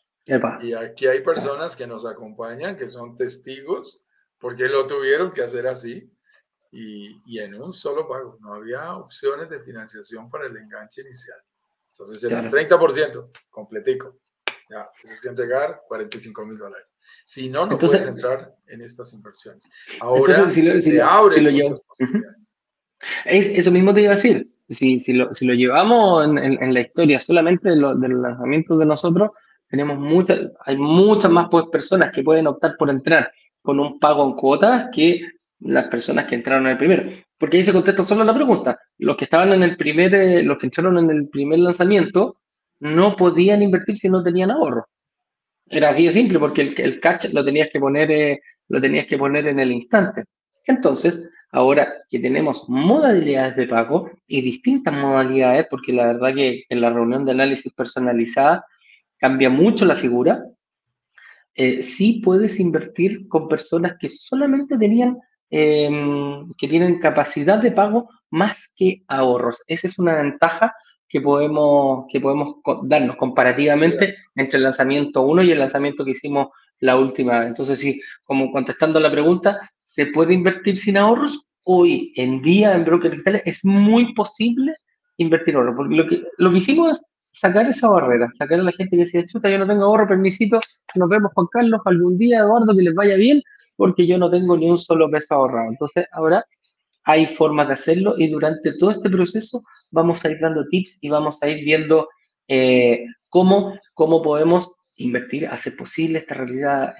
Y aquí hay personas que nos acompañan, que son testigos, porque lo tuvieron que hacer así y, y en un solo pago. No había opciones de financiación para el enganche inicial. Entonces era 30%, completico. Ya, tienes que entregar 45 mil dólares. Si no, no puedes entrar en estas inversiones. Ahora se abre. es, eso mismo te iba a decir. Si, si, lo, si lo llevamos en, en, la historia solamente de del lanzamiento de nosotros, tenemos muchas, hay muchas más pues, personas que pueden optar por entrar con un pago en cuotas que las personas que entraron en el primero. Porque ahí se contesta solo la pregunta. Los que estaban en el primer, eh, los que entraron en el primer lanzamiento, no podían invertir si no tenían ahorro. Era así de simple, porque el, el catch lo tenías que poner, eh, lo tenías que poner en el instante. Entonces, ahora que tenemos modalidades de pago y distintas modalidades, porque la verdad que en la reunión de análisis personalizada cambia mucho la figura, eh, sí puedes invertir con personas que solamente tenían, em, que tienen capacidad de pago más que ahorros. Esa es una ventaja que podemos, que podemos darnos comparativamente entre el lanzamiento 1 y el lanzamiento que hicimos la última Entonces, sí, como contestando la pregunta, ¿se puede invertir sin ahorros? Hoy en día en Broker Digital es muy posible invertir ahorros, porque lo que, lo que hicimos es sacar esa barrera, sacar a la gente que decía, chuta, yo no tengo ahorro, permisito, nos vemos con Carlos algún día, Eduardo, que les vaya bien, porque yo no tengo ni un solo peso ahorrado. Entonces, ahora hay formas de hacerlo y durante todo este proceso vamos a ir dando tips y vamos a ir viendo eh, cómo, cómo podemos invertir, hacer posible esta realidad,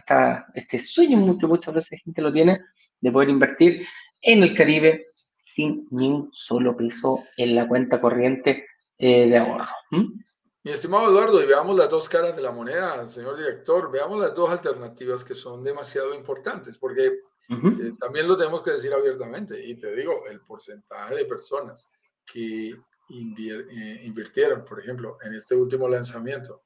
este sueño que muchas veces la gente lo tiene, de poder invertir en el Caribe sin ni un solo peso en la cuenta corriente eh, de ahorro. Mi estimado Eduardo, y veamos las dos caras de la moneda, señor director, veamos las dos alternativas que son demasiado importantes, porque eh, también lo tenemos que decir abiertamente, y te digo, el porcentaje de personas que eh, invirtieron, por ejemplo, en este último lanzamiento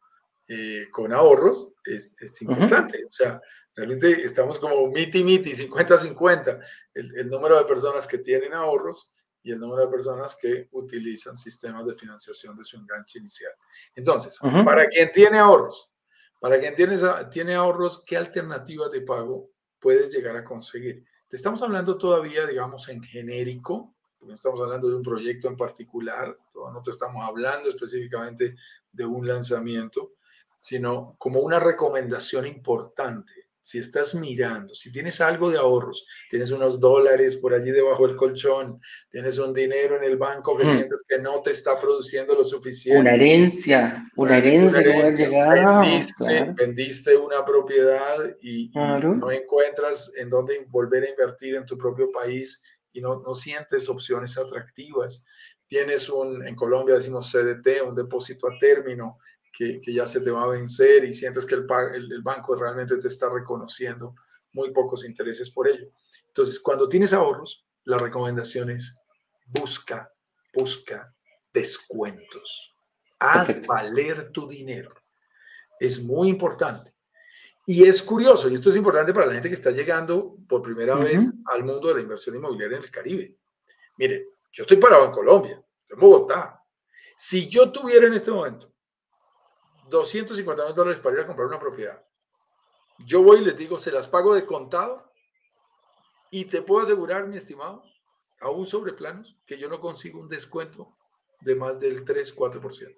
con ahorros es, es importante. O sea, realmente estamos como miti miti, 50-50, el, el número de personas que tienen ahorros y el número de personas que utilizan sistemas de financiación de su enganche inicial. Entonces, para quien tiene ahorros, para quien tiene, tiene ahorros, ¿qué alternativas de pago puedes llegar a conseguir? Te estamos hablando todavía, digamos, en genérico, porque no estamos hablando de un proyecto en particular, no te estamos hablando específicamente de un lanzamiento, sino como una recomendación importante si estás mirando, si tienes algo de ahorros, tienes unos dólares por allí debajo del colchón, tienes un dinero en el banco que sientes que no te está produciendo lo suficiente. Una herencia, una herencia, que puede llegar. Vendiste, una propiedad y, no encuentras en dónde volver a invertir en tu propio país y no, no sientes opciones atractivas. Tienes un, en Colombia decimos CDT, un depósito a término que, ya se te va a vencer y sientes que el, el, banco realmente te está reconociendo muy pocos intereses por ello. Entonces, cuando tienes ahorros, la recomendación es busca, busca descuentos. Haz valer tu dinero. Es muy importante. Y es curioso, y esto es importante para la gente que está llegando por primera vez al mundo de la inversión inmobiliaria en el Caribe. Mire, yo estoy parado en Colombia, en Bogotá. Si yo tuviera en este momento 250 mil dólares para ir a comprar una propiedad. Yo voy y les digo, se las pago de contado y te puedo asegurar, mi estimado, aún sobre planos, que yo no consigo un descuento de más del 3-4%.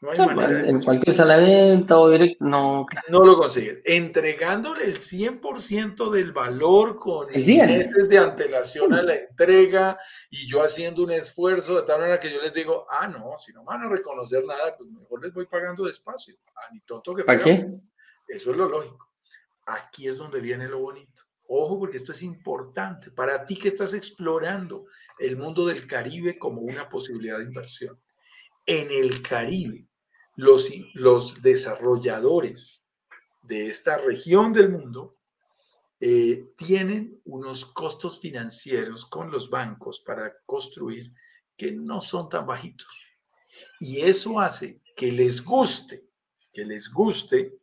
No hay manera. En cualquier sala de venta o directo, no. No lo consigues. Entregándole el 100% del valor con meses de antelación a la entrega y yo haciendo un esfuerzo de tal manera que yo les digo, ah, no, si no van a reconocer nada, pues mejor les voy pagando despacio. Ah, ni tonto que ¿Para qué? Eso es lo lógico. Aquí es donde viene lo bonito. Ojo, porque esto es importante para ti que estás explorando el mundo del Caribe como una posibilidad de inversión. En el Caribe, los, desarrolladores de esta región del mundo eh, tienen unos costos financieros con los bancos para construir que no son tan bajitos. Y eso hace que les guste, que les guste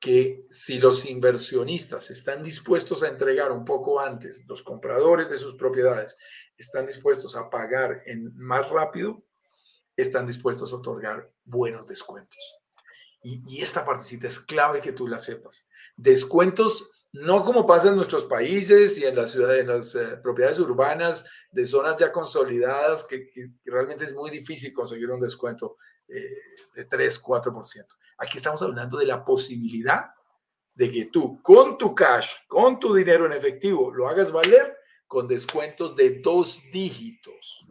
que si los inversionistas están dispuestos a entregar un poco antes, los compradores de sus propiedades están dispuestos a pagar en más rápido, están dispuestos a otorgar buenos descuentos. Y, y esta partecita es clave que tú la sepas. Descuentos no como pasa en nuestros países y en las ciudades, en las eh, propiedades urbanas de zonas ya consolidadas, que, realmente es muy difícil conseguir un descuento eh, de 3, 4%. Aquí estamos hablando de la posibilidad de que tú con tu cash, con tu dinero en efectivo, lo hagas valer con descuentos de dos dígitos.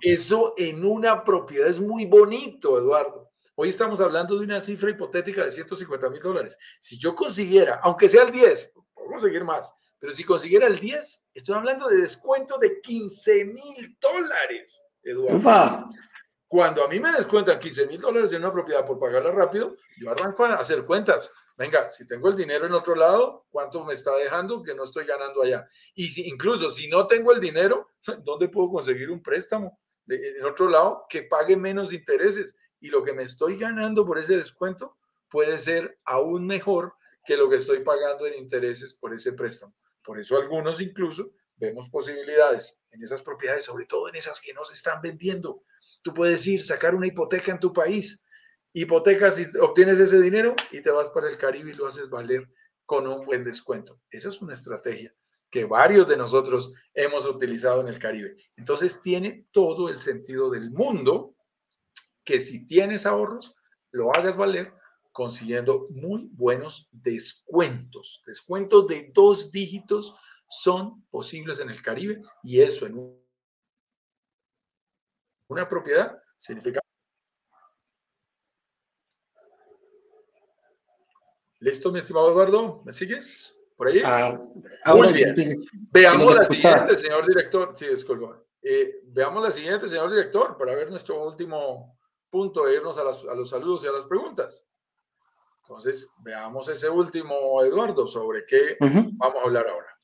Eso en una propiedad es muy bonito, Eduardo. Hoy estamos hablando de una cifra hipotética de 150 mil dólares. Si yo consiguiera, aunque sea el 10, puedo conseguir más, pero si consiguiera el 10, estoy hablando de descuento de 15 mil dólares, Eduardo. Cuando a mí me descuentan 15 mil dólares en una propiedad por pagarla rápido, yo arranco a hacer cuentas. Venga, si tengo el dinero en otro lado, ¿cuánto me está dejando que no estoy ganando allá? Y si, incluso si no tengo el dinero, [LAUGHS] ¿dónde puedo conseguir un préstamo en otro lado que pague menos intereses? y lo que me estoy ganando por ese descuento puede ser aún mejor que lo que estoy pagando en intereses por ese préstamo. Por eso algunos incluso vemos posibilidades en esas propiedades, sobre todo en esas que no se están vendiendo. Tú puedes ir, sacar una hipoteca en tu país, hipotecas y obtienes ese dinero y te vas para el Caribe y lo haces valer con un buen descuento. Esa es una estrategia que varios de nosotros hemos utilizado en el Caribe. Entonces tiene todo el sentido del mundo que si tienes ahorros, lo hagas valer consiguiendo muy buenos descuentos. Descuentos de dos dígitos son posibles en el Caribe y eso en una propiedad significa... ¿Listo, mi estimado Eduardo? ¿Me sigues? ¿Por ahí? Ah, muy bien. Veamos la siguiente, señor director. Sí, disculpa. Eh, veamos la siguiente, señor director, para ver nuestro último punto de irnos a, los saludos y a las preguntas. Entonces, veamos ese último, Eduardo, sobre qué vamos a hablar ahora.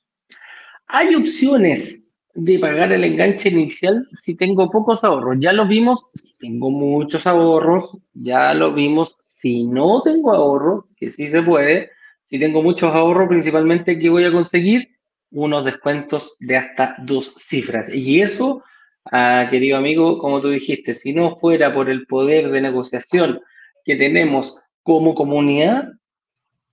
Hay opciones de pagar el enganche inicial si tengo pocos ahorros. Ya lo vimos, si tengo muchos ahorros, ya lo vimos. Si no tengo ahorros, que sí se puede, si tengo muchos ahorros, principalmente, ¿qué voy a conseguir? Unos descuentos de hasta dos cifras. Y eso Ah, querido amigo, como tú dijiste, si no fuera por el poder de negociación que tenemos como comunidad,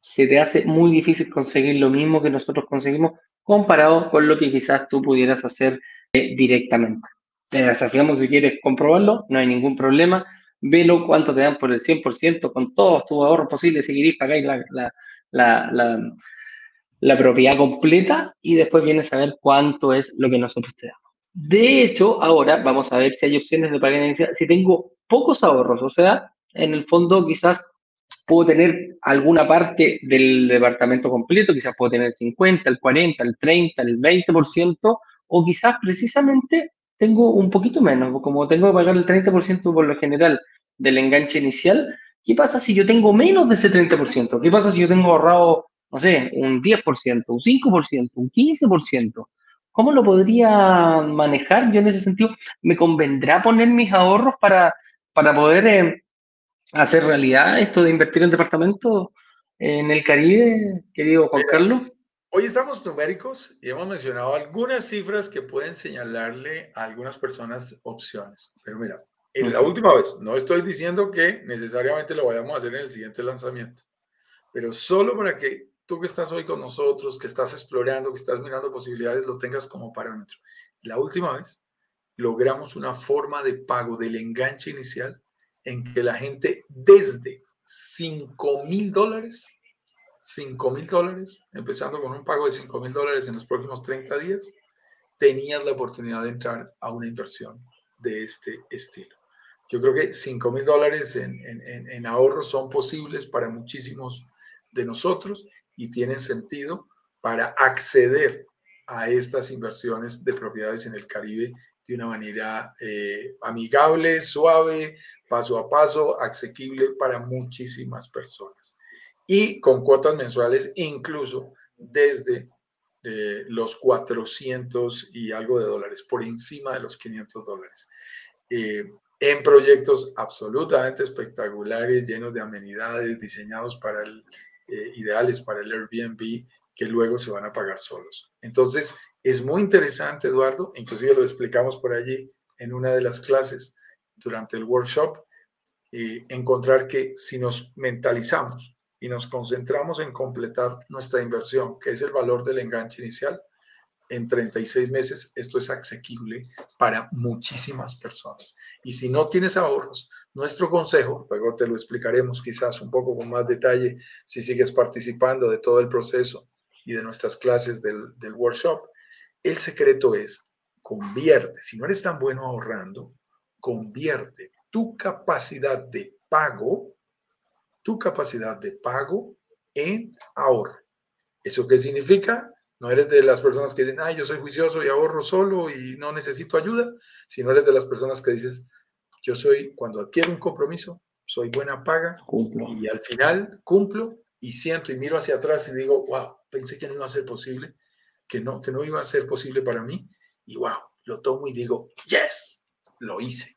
se te hace muy difícil conseguir lo mismo que nosotros conseguimos comparado con lo que quizás tú pudieras hacer eh, directamente. Te desafiamos si quieres comprobarlo, no hay ningún problema. Velo cuánto te dan por el 100% con todos tus ahorros posibles, seguirís pagáis la, la, la, la, la propiedad completa y después vienes a ver cuánto es lo que nosotros te damos. De hecho, ahora vamos a ver si hay opciones de pagar inicial. Si tengo pocos ahorros, o sea, en el fondo quizás puedo tener alguna parte del departamento completo, quizás puedo tener el 50, el 40, el 30, el 20%, o quizás precisamente tengo un poquito menos, como tengo que pagar el 30% por lo general del enganche inicial, ¿qué pasa si yo tengo menos de ese 30%? ¿Qué pasa si yo tengo ahorrado, no sé, un 10%, un 5%, un 15%? ¿Cómo lo podría manejar? Yo en ese sentido, ¿me convendrá poner mis ahorros para, para poder eh, hacer realidad esto de invertir en departamentos en el Caribe, querido Juan Carlos? Hoy estamos numéricos y hemos mencionado algunas cifras que pueden señalarle a algunas personas opciones. Pero mira, en la última vez, no estoy diciendo que necesariamente lo vayamos a hacer en el siguiente lanzamiento, pero solo para que tú que estás hoy con nosotros, que estás explorando, que estás mirando posibilidades, lo tengas como parámetro. La última vez logramos una forma de pago del enganche inicial en que la gente desde 5 mil dólares, 5 mil dólares, empezando con un pago de 5 mil dólares en los próximos 30 días, tenías la oportunidad de entrar a una inversión de este estilo. Yo creo que 5 mil dólares en, en, en ahorros son posibles para muchísimos de nosotros y tienen sentido para acceder a estas inversiones de propiedades en el Caribe de una manera eh, amigable, suave, paso a paso, asequible para muchísimas personas. y con cuotas mensuales incluso desde eh, los 400 y algo de dólares, por encima de los 500 dólares. Eh, en proyectos absolutamente espectaculares, llenos de amenidades, diseñados para el, eh, ideales para el Airbnb, que luego se van a pagar solos. Entonces, es muy interesante, Eduardo, inclusive lo explicamos por allí en una de las clases durante el workshop, encontrar que si nos mentalizamos y nos concentramos en completar nuestra inversión, que es el valor del enganche inicial, en 36 meses esto es asequible para muchísimas personas. Y si no tienes ahorros, nuestro consejo, luego te lo explicaremos quizás un poco con más detalle si sigues participando de todo el proceso y de nuestras clases del, del workshop, el secreto es convierte, si no eres tan bueno ahorrando, convierte tu capacidad de pago tu capacidad de pago en ahorro. ¿Eso qué significa? No eres de las personas que dicen, ay, yo soy juicioso y ahorro solo y no necesito ayuda, sino eres de las personas que dices, yo soy, cuando adquiero un compromiso, soy buena paga y al final cumplo y siento y miro hacia atrás y digo, wow, pensé que no iba a ser posible, que no, que no iba a ser posible para mí y wow, lo tomo y digo, yes, lo hice.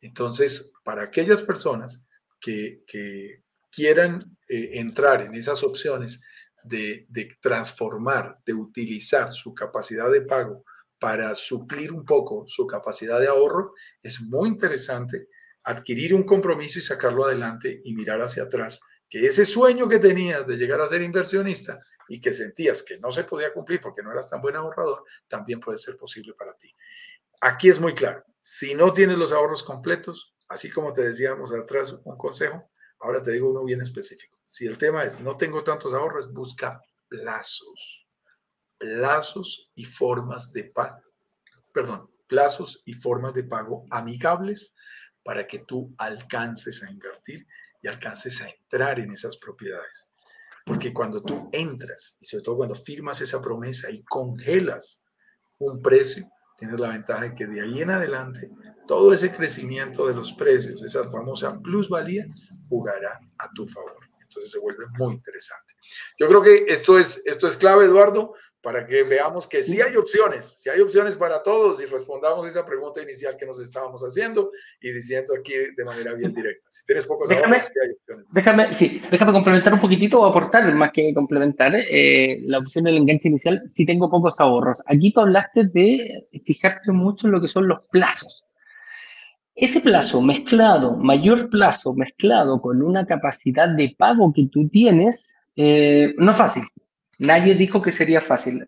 Entonces, para aquellas personas que, que quieran eh, entrar en esas opciones de, transformar, de utilizar su capacidad de pago para suplir un poco su capacidad de ahorro, es muy interesante adquirir un compromiso y sacarlo adelante y mirar hacia atrás, que ese sueño que tenías de llegar a ser inversionista y que sentías que no se podía cumplir porque no eras tan buen ahorrador, también puede ser posible para ti. Aquí es muy claro, si no tienes los ahorros completos, así como te decíamos atrás un consejo, Ahora te digo uno bien específico. Si el tema es no tengo tantos ahorros, busca plazos. Plazos y formas de pago. Perdón, plazos y formas de pago amigables para que tú alcances a invertir y alcances a entrar en esas propiedades. Porque cuando tú entras, y sobre todo cuando firmas esa promesa y congelas un precio, tienes la ventaja de que de ahí en adelante todo ese crecimiento de los precios, esa famosa plusvalía, jugará a tu favor. Entonces se vuelve muy interesante. Yo creo que esto es, esto es clave, Eduardo, para que veamos que sí hay opciones, sí hay opciones para todos y respondamos esa pregunta inicial que nos estábamos haciendo y diciendo aquí de manera bien directa. Si tienes pocos déjame, sí hay opciones. Déjame, sí, déjame complementar un poquitito o aportar más que complementar eh, la opción del enganche inicial. Si tengo pocos ahorros. Aquí tú hablaste de fijarte mucho en lo que son los plazos. Ese plazo mezclado, mayor plazo mezclado con una capacidad de pago que tú tienes, eh, no es fácil. Nadie dijo que sería fácil.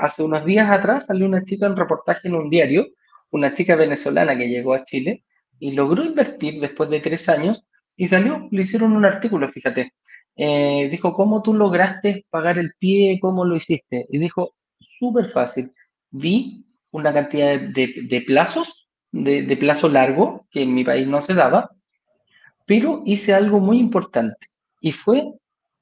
hace unos días atrás salió una chica en reportaje en un diario, una chica venezolana que llegó a Chile y logró invertir después de tres años y salió, le hicieron un artículo, fíjate. Eh, dijo, ¿cómo tú lograste pagar el pie? ¿Cómo lo hiciste? Y dijo, súper fácil. Vi una cantidad de, plazos de, plazo largo, que en mi país no se daba, pero hice algo muy importante y fue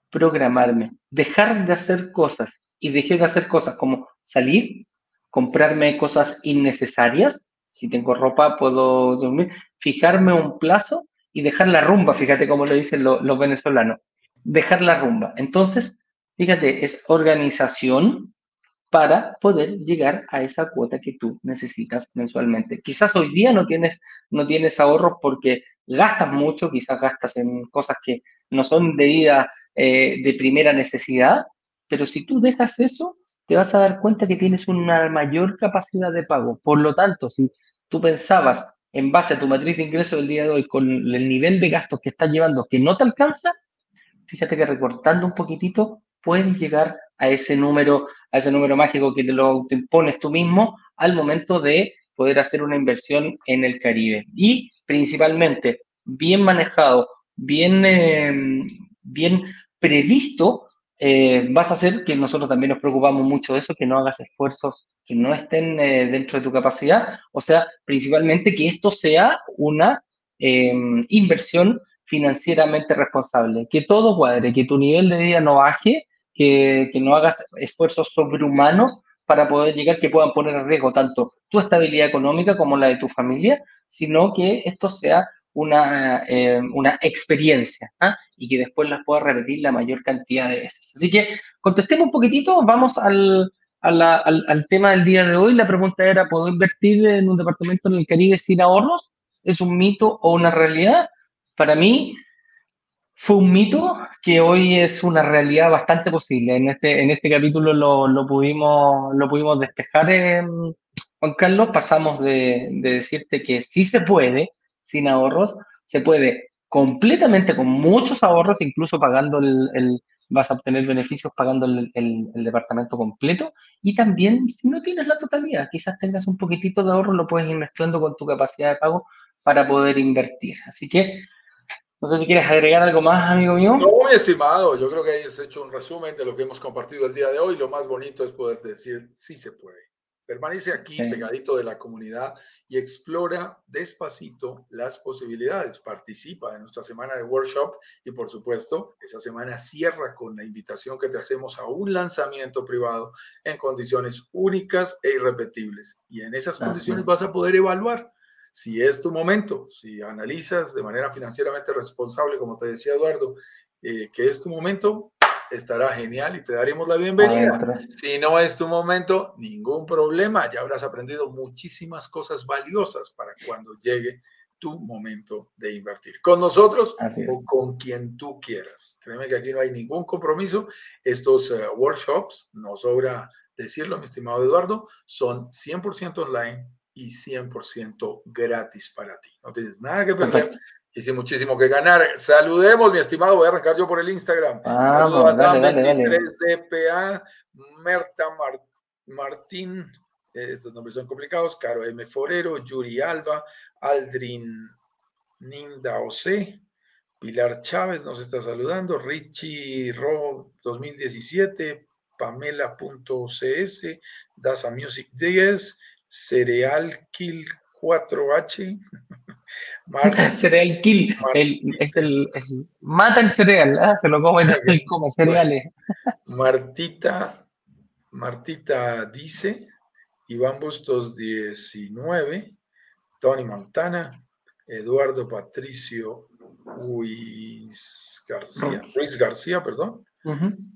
programarme, dejar de hacer cosas y dejé de hacer cosas como salir, comprarme cosas innecesarias, si tengo ropa puedo dormir, fijarme un plazo y dejar la rumba, fíjate cómo lo dicen los venezolanos, dejar la rumba. Entonces, fíjate, es organización, para poder llegar a esa cuota que tú necesitas mensualmente. Quizás hoy día no tienes, no tienes ahorros porque gastas mucho, quizás gastas en cosas que no son de vida eh, de primera necesidad, pero si tú dejas eso, te vas a dar cuenta que tienes una mayor capacidad de pago. Por lo tanto, si tú pensabas en base a tu matriz de ingresos del día de hoy con el nivel de gastos que estás llevando que no te alcanza, fíjate que recortando un poquitito puedes llegar a ese número, a ese número mágico que te lo impones tú mismo al momento de poder hacer una inversión en el Caribe. Y principalmente, bien manejado, bien, em, bien previsto, eh, vas a hacer que nosotros también nos preocupamos mucho de eso, que no hagas esfuerzos que no estén eh, dentro de tu capacidad, o sea, principalmente que esto sea una em, inversión financieramente responsable, que todo cuadre, que tu nivel de vida no baje que, no hagas esfuerzos sobrehumanos para poder llegar que puedan poner en riesgo tanto tu estabilidad económica como la de tu familia, sino que esto sea una, eh, una experiencia ¿ah? y que después las pueda repetir la mayor cantidad de veces. Así que contestemos un poquitito, vamos al, al, al, tema del día de hoy. La pregunta era, ¿puedo invertir en un departamento en el Caribe sin ahorros? ¿Es un mito o una realidad? Para mí fue un mito que hoy es una realidad bastante posible. En este, en este capítulo lo, lo pudimos, lo pudimos despejar, Juan Carlos. Pasamos de, de decirte que sí se puede, sin ahorros, se puede completamente con muchos ahorros, incluso pagando el, vas a obtener beneficios pagando el, el, departamento completo. Y también, si no tienes la totalidad, quizás tengas un poquitito de ahorro, lo puedes ir mezclando con tu capacidad de pago para poder invertir. Así que, no sé si quieres agregar algo más, amigo mío. No, muy estimado. Yo creo que hayas hecho un resumen de lo que hemos compartido el día de hoy. Lo más bonito es poder decir, sí se puede. Permanece aquí pegadito de la comunidad y explora despacito las posibilidades. Participa en nuestra semana de workshop y por supuesto, esa semana cierra con la invitación que te hacemos a un lanzamiento privado en condiciones únicas e irrepetibles. Y en esas condiciones vas a poder evaluar si es tu momento, si analizas de manera financieramente responsable, como te decía Eduardo, eh, que es tu momento, estará genial y te daremos la bienvenida. Si no es tu momento, ningún problema. Ya habrás aprendido muchísimas cosas valiosas para cuando llegue tu momento de invertir. Con nosotros o con quien tú quieras. Créeme que aquí no hay ningún compromiso. Estos eh, workshops, no sobra decirlo, mi estimado Eduardo, son 100% online y 100% gratis para ti. No tienes nada que perder y sin muchísimo que ganar. Saludemos, mi estimado, voy a arrancar yo por el Instagram. Saludos a Dan23DPA, Merta Martín, eh, estos nombres son complicados, Caro M. Forero, Yuri Alba, Aldrin Ninda Ose, Pilar Chávez nos está saludando, Richie Ro 2017, Pamela.cs, Dasa Music 10, Cereal Kill 4H, [LAUGHS] cereal kill. es el, mata el cereal, ¿ah? se lo come, [LAUGHS] come cereales. Martita, Martita dice, Iván Bustos 19, Tony Montana, Eduardo Patricio Luis García, Luis García, perdón.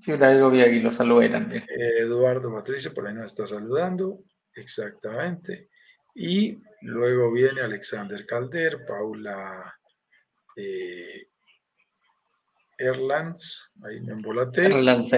Sí, la digo bien y lo saludé también. Eduardo Patricio, por ahí nos está saludando, exactamente. Y luego viene Alexander Calder, Paula eh, Erlands, ahí me embolaté,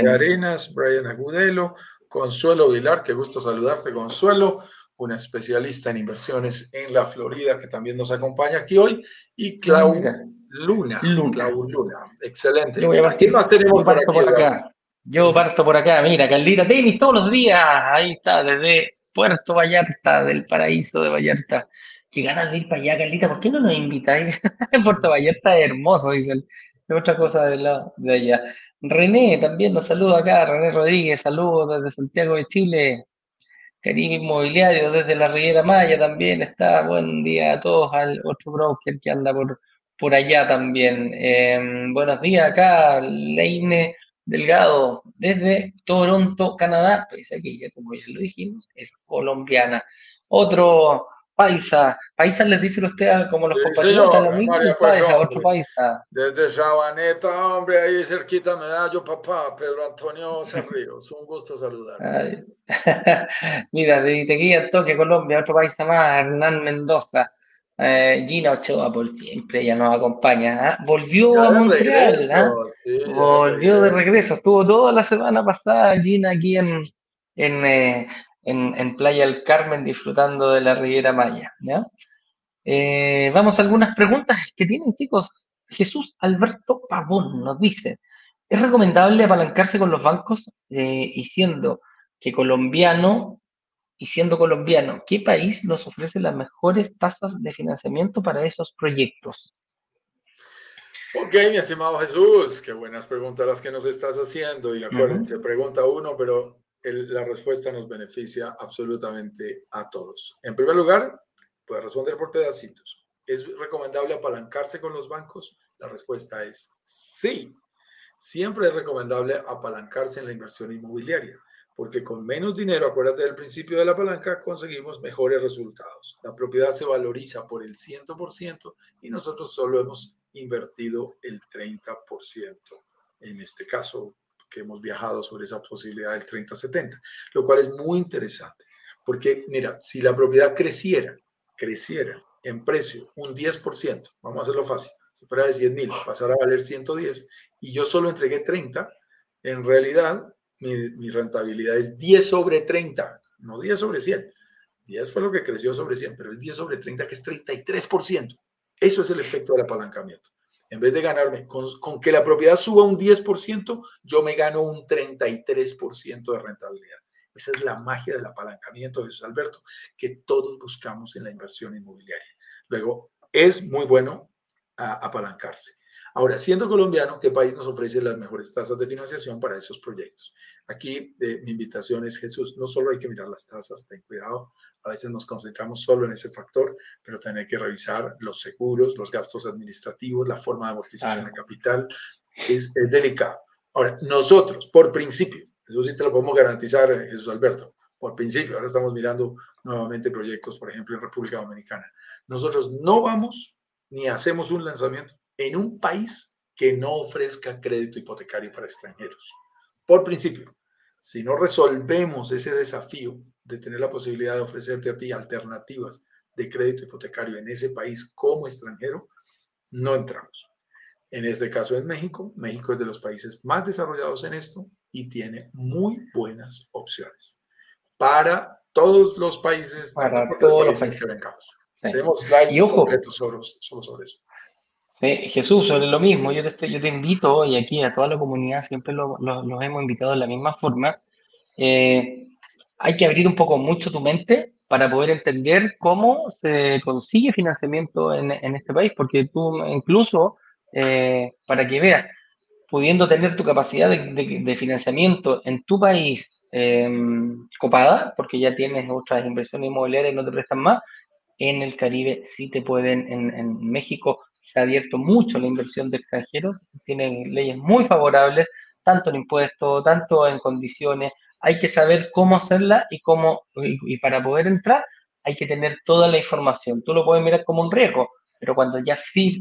Arenas, Brian Agudelo, Consuelo Vilar, qué gusto saludarte, Consuelo, una especialista en inversiones en la Florida que también nos acompaña aquí hoy, y Clau Luna. Clau Luna, excelente. ¿Qué más tenemos por acá? Yo parto por acá, mira, Caldita Tenis todos los días, ahí está, desde Puerto Vallarta, del paraíso de Vallarta. Qué ganas de ir para allá, Carlita, ¿por qué no nos invitáis? [LAUGHS] Puerto Vallarta es hermoso, dicen. Es otra cosa de, la, de allá. René también nos saluda acá, René Rodríguez, saludos desde Santiago de Chile. Caribe Inmobiliario desde la Riviera Maya también está. Buen día a todos, al otro broker que anda por, por allá también. Em, buenos días acá, Leine Delgado, desde Toronto, Canadá, pues aquí ya como ya lo dijimos, es colombiana. Otro paisa, paisa les dice usted como los compatriotas, lo mismo, pues, paisa, otro paisa. Desde Sabaneta, hombre, ahí cerquita me da yo papá, Pedro Antonio Cerrillos, un gusto saludar. [LAUGHS] Mira, de Tequilla, Toque, Colombia, otro paisa más, Hernán Mendoza. Eh, Gina Ochoa por siempre, ella nos acompaña. ¿ah? Volvió a Montreal, ¿ah? volvió de regreso. Estuvo toda la semana pasada Gina aquí en, en, eh, en, Playa del Carmen disfrutando de la Riviera Maya. ¿ya? Eh, vamos a algunas preguntas que tienen, chicos. Jesús Alberto Pavón nos dice: ¿Es recomendable apalancarse con los bancos y siendo que colombiano y siendo colombiano, ¿qué país nos ofrece las mejores tasas de financiamiento para esos proyectos? Ok, mi estimado Jesús, qué buenas preguntas las que nos estás haciendo. Y acuérdense, pregunta uno, pero la respuesta nos beneficia absolutamente a todos. En primer lugar, puedes responder por pedacitos. ¿Es recomendable apalancarse con los bancos? La respuesta es sí. Siempre es recomendable apalancarse en la inversión inmobiliaria porque con menos dinero, acuérdate del principio de la palanca, conseguimos mejores resultados. La propiedad se valoriza por el 100% y nosotros solo hemos invertido el 30%. En este caso, que hemos viajado sobre esa posibilidad del 30-70, lo cual es muy interesante, porque mira, si la propiedad creciera, creciera en precio un 10%, vamos a hacerlo fácil, si fuera de 100 mil, pasara a valer 110 y yo solo entregué 30, en realidad mi, rentabilidad es 10 sobre 30, no 10 sobre 100. 10 fue lo que creció sobre 100, pero es 10 sobre 30, que es 33%. Eso es el efecto del apalancamiento. En vez de ganarme con, con que la propiedad suba un 10%, yo me gano un 33% de rentabilidad. Esa es la magia del apalancamiento, Jesús Alberto, que todos buscamos en la inversión inmobiliaria. Luego, es muy bueno apalancarse. Ahora, siendo colombiano, ¿qué país nos ofrece las mejores tasas de financiación para esos proyectos? Aquí eh, mi invitación es, Jesús, no solo hay que mirar las tasas, ten cuidado, a veces nos concentramos solo en ese factor, pero hay que revisar los seguros, los gastos administrativos, la forma de amortización de capital, es, es delicado. Ahora, nosotros, por principio, eso sí te lo podemos garantizar, eh, Jesús Alberto, por principio, ahora estamos mirando nuevamente proyectos, por ejemplo, en República Dominicana. Nosotros no vamos ni hacemos un lanzamiento en un país que no ofrezca crédito hipotecario para extranjeros. Por principio, si no resolvemos ese desafío de tener la posibilidad de ofrecerte a ti alternativas de crédito hipotecario en ese país como extranjero, no entramos. En este caso en México, México es de los países más desarrollados en esto y tiene muy buenas opciones para todos los países, para todos los países que vengamos. Tenemos y ojo, solo sobre eso. Jesús, sobre lo mismo, yo te, invito y aquí a toda la comunidad, siempre los hemos invitado de la misma forma. Eh, hay que abrir un poco mucho tu mente para poder entender cómo se consigue financiamiento en, este país, porque tú incluso, eh, para que veas, pudiendo tener tu capacidad de, financiamiento en tu país em, copada, porque ya tienes otras inversiones inmobiliarias y no te prestan más, en el Caribe sí te pueden, en, en México se ha abierto mucho la inversión de extranjeros, tienen leyes muy favorables, tanto en impuestos, tanto en condiciones. Hay que saber cómo hacerla y cómo, y, para poder entrar hay que tener toda la información. Tú lo puedes mirar como un riesgo, pero cuando ya,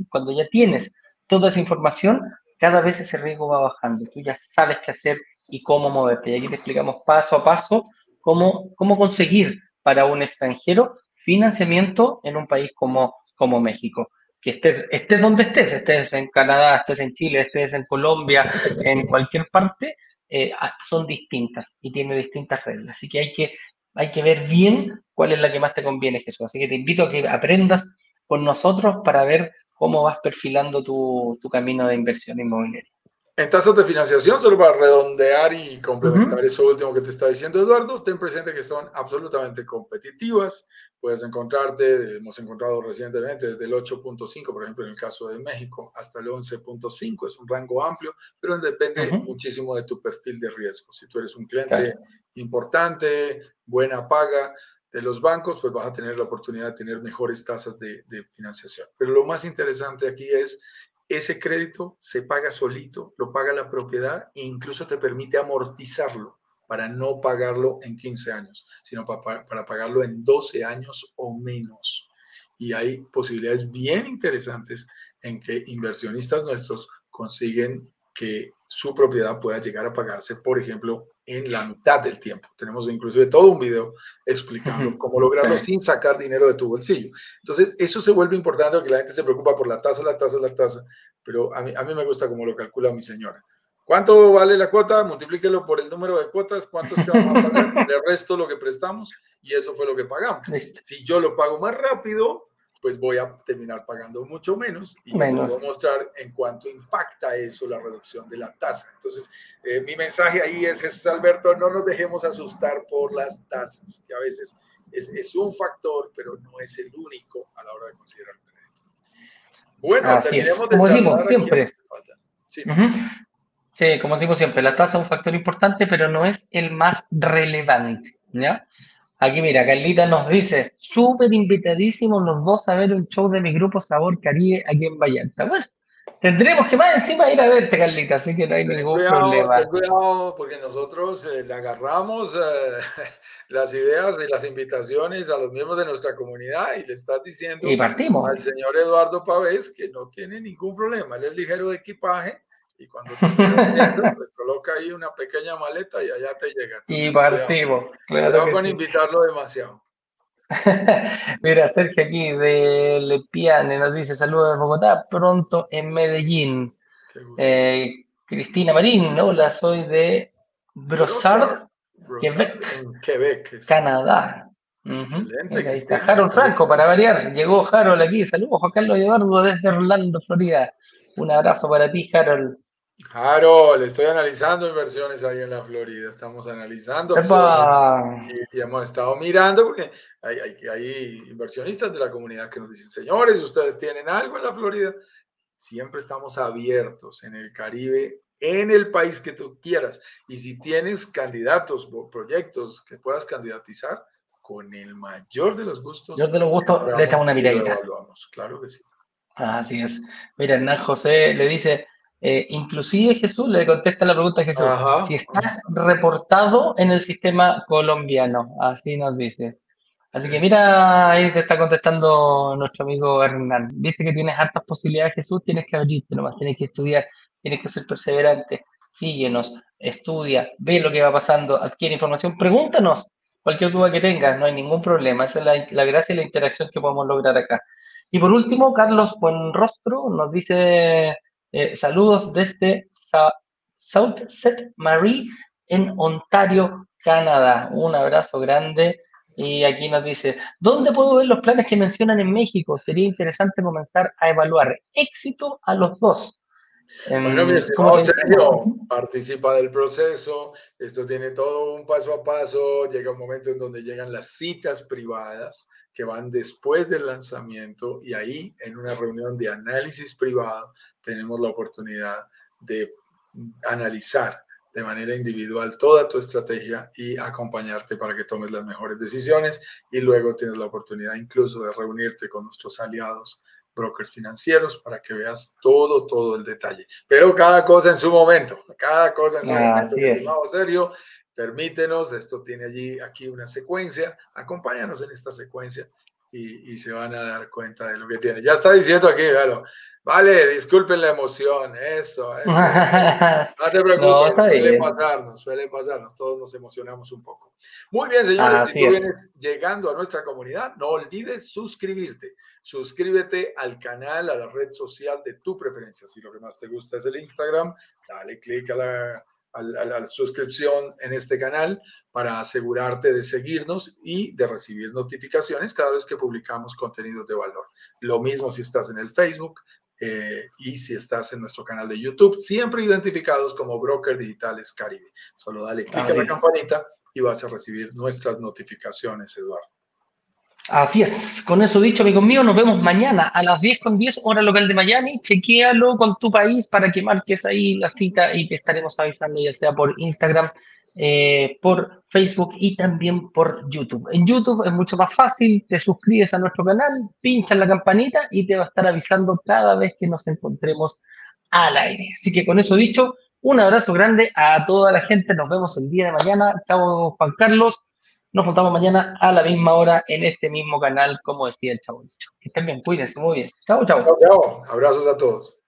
cuando ya tienes toda esa información, cada vez ese riesgo va bajando. Tú ya sabes qué hacer y cómo moverte. Y aquí te explicamos paso a paso cómo, cómo conseguir para un extranjero financiamiento en un país como, como México que estés, estés donde estés, estés en Canadá, estés en Chile, estés en Colombia, en cualquier parte, eh, ah, son distintas y tienen distintas reglas. Así que hay, que hay que ver bien cuál es la que más te conviene, Jesús. Así que te invito a que aprendas con nosotros para ver cómo vas perfilando tu, tu camino de inversión inmobiliaria. En tasas de financiación, solo para redondear y complementar eso último que te está diciendo Eduardo, ten presente que son absolutamente competitivas. Puedes encontrarte, hemos encontrado recientemente desde el 8.5, por ejemplo, en el caso de México, hasta el 11.5. Es un rango amplio, pero depende muchísimo de tu perfil de riesgo. Si tú eres un cliente importante, buena paga de los bancos, pues vas a tener la oportunidad de tener mejores tasas de, de financiación. Pero lo más interesante aquí es ese crédito se paga solito, lo paga la propiedad e incluso te permite amortizarlo para no pagarlo en 15 años, sino para, para pagarlo en 12 años o menos. Y hay posibilidades bien interesantes en que inversionistas nuestros consiguen que su propiedad pueda llegar a pagarse, por ejemplo, en la mitad del tiempo. Tenemos inclusive todo un video explicando cómo lograrlo sin sacar dinero de tu bolsillo. Entonces, eso se vuelve importante porque la gente se preocupa por la tasa, la tasa, la tasa, pero a mí, a mí me gusta como lo calcula mi señora. ¿Cuánto vale la cuota? Multiplíquelo por el número de cuotas, cuánto es que vamos a pagar, [LAUGHS] el resto lo que prestamos y eso fue lo que pagamos. Si yo lo pago más rápido, pues voy a terminar pagando mucho menos y menos. voy a mostrar en cuánto impacta eso la reducción de la tasa. Entonces, eh, mi mensaje ahí es, Jesús Alberto, no nos dejemos asustar por las tasas, que a veces es, es un factor, pero no es el único a la hora de considerar el crédito. Bueno, terminemos de Como decimos siempre. Sí. sí, como decimos siempre, la tasa es un factor importante, pero no es el más relevante. ¿ya? Aquí mira, Carlita nos dice, súper invitadísimos los dos a ver un show de mi grupo Sabor Caribe aquí en Vallarta. Bueno, Tendremos que más encima ir a verte, Carlita, así que no hay ningún problema. Ten cuidado, porque nosotros eh, le agarramos eh, [LAUGHS] las ideas y las invitaciones a los miembros de nuestra comunidad y le estás diciendo y partimos. al señor Eduardo Pavés que no tiene ningún problema, él es ligero de equipaje y cuando tú le [LAUGHS] coloca ahí una pequeña maleta y allá te llega. y partimos. Claro con invitarlo demasiado. [LAUGHS] Mira, Sergio aquí de Lepiane nos dice saludos de Bogotá, pronto en Medellín. Eh, Cristina Marín, hola, soy de Brossard, Quebec, Canadá. ahí está Harold Franco, para variar. Llegó Harold aquí. Saludos, Juan Carlos Eduardo desde Orlando, Florida. Un abrazo para ti, Harold. Harold, estoy analizando inversiones ahí en la Florida. Estamos analizando y, hemos estado mirando porque hay, hay, inversionistas de la comunidad que nos dicen, señores, ustedes tienen algo en la Florida. Siempre estamos abiertos en el Caribe, en el país que tú quieras. Y si tienes candidatos proyectos que puedas candidatizar, con el mayor de los gustos. Yo de los gustos le echamos una miradita. Claro que sí. Así es. Mira, Hernán José le dice, eh, inclusive Jesús le contesta la pregunta a Jesús, si estás reportado en el sistema colombiano, así nos dice. Así que mira, ahí te está contestando nuestro amigo Hernán. Viste que tienes hartas posibilidades, Jesús, tienes que abrirte nomás, tienes que estudiar, tienes que ser perseverante. Síguenos, estudia, ve lo que va pasando, adquiere información, pregúntanos cualquier duda que tengas, no hay ningún problema. Esa es la, la gracia y la interacción que podemos lograr acá. Y por último, Carlos Buenrostro nos dice eh, saludos desde South Set Marie en Ontario, Canadá. Un abrazo grande. Y aquí nos dice, ¿dónde puedo ver los planes que mencionan en México? Sería interesante comenzar a evaluar éxito a los dos. Bueno, mi estimado Sergio, participa del proceso. Esto tiene todo un paso a paso. Llega un momento en donde llegan las citas privadas que van después del lanzamiento y ahí en una reunión de análisis privado tenemos la oportunidad de analizar de manera individual toda tu estrategia y acompañarte para que tomes las mejores decisiones y luego tienes la oportunidad incluso de reunirte con nuestros aliados brokers financieros para que veas todo, todo el detalle. Pero cada cosa en su momento, cada cosa en su momento. serio, permítenos, esto tiene allí aquí una secuencia, acompáñanos en esta secuencia y, y, se van a dar cuenta de lo que tiene. Ya está diciendo aquí, véalo. Vale, disculpen la emoción, eso, eso. [LAUGHS] No te preocupes, suele pasarnos, suele pasarnos, todos nos emocionamos un poco. Muy bien, señores, si tú vienes llegando a nuestra comunidad, no olvides suscribirte. Suscríbete al canal, a la red social de tu preferencia. Si lo que más te gusta es el Instagram, dale clic a la a la, suscripción en este canal para asegurarte de seguirnos y de recibir notificaciones cada vez que publicamos contenidos de valor. Lo mismo si estás en el Facebook eh, y si estás en nuestro canal de YouTube, siempre identificados como Broker Digitales Caribe. Solo dale clic a la campanita y vas a recibir nuestras notificaciones, Eduardo. Así es. Con eso dicho, amigos míos, nos vemos mañana a las 10 con 10 hora local de Miami. Chequéalo con tu país para que marques ahí la cita y te estaremos avisando ya sea por Instagram, eh, por Facebook y también por YouTube. En YouTube es mucho más fácil, te suscribes a nuestro canal, pinchas la campanita y te va a estar avisando cada vez que nos encontremos al aire. Así que con eso dicho, un abrazo grande a toda la gente. Nos vemos el día de mañana. Chao, Juan Carlos. Nos juntamos mañana a la misma hora en este mismo canal, como decía el chavo. Que estén bien, cuídense muy bien. Chao, chao. Chao, chao. Abrazos a todos.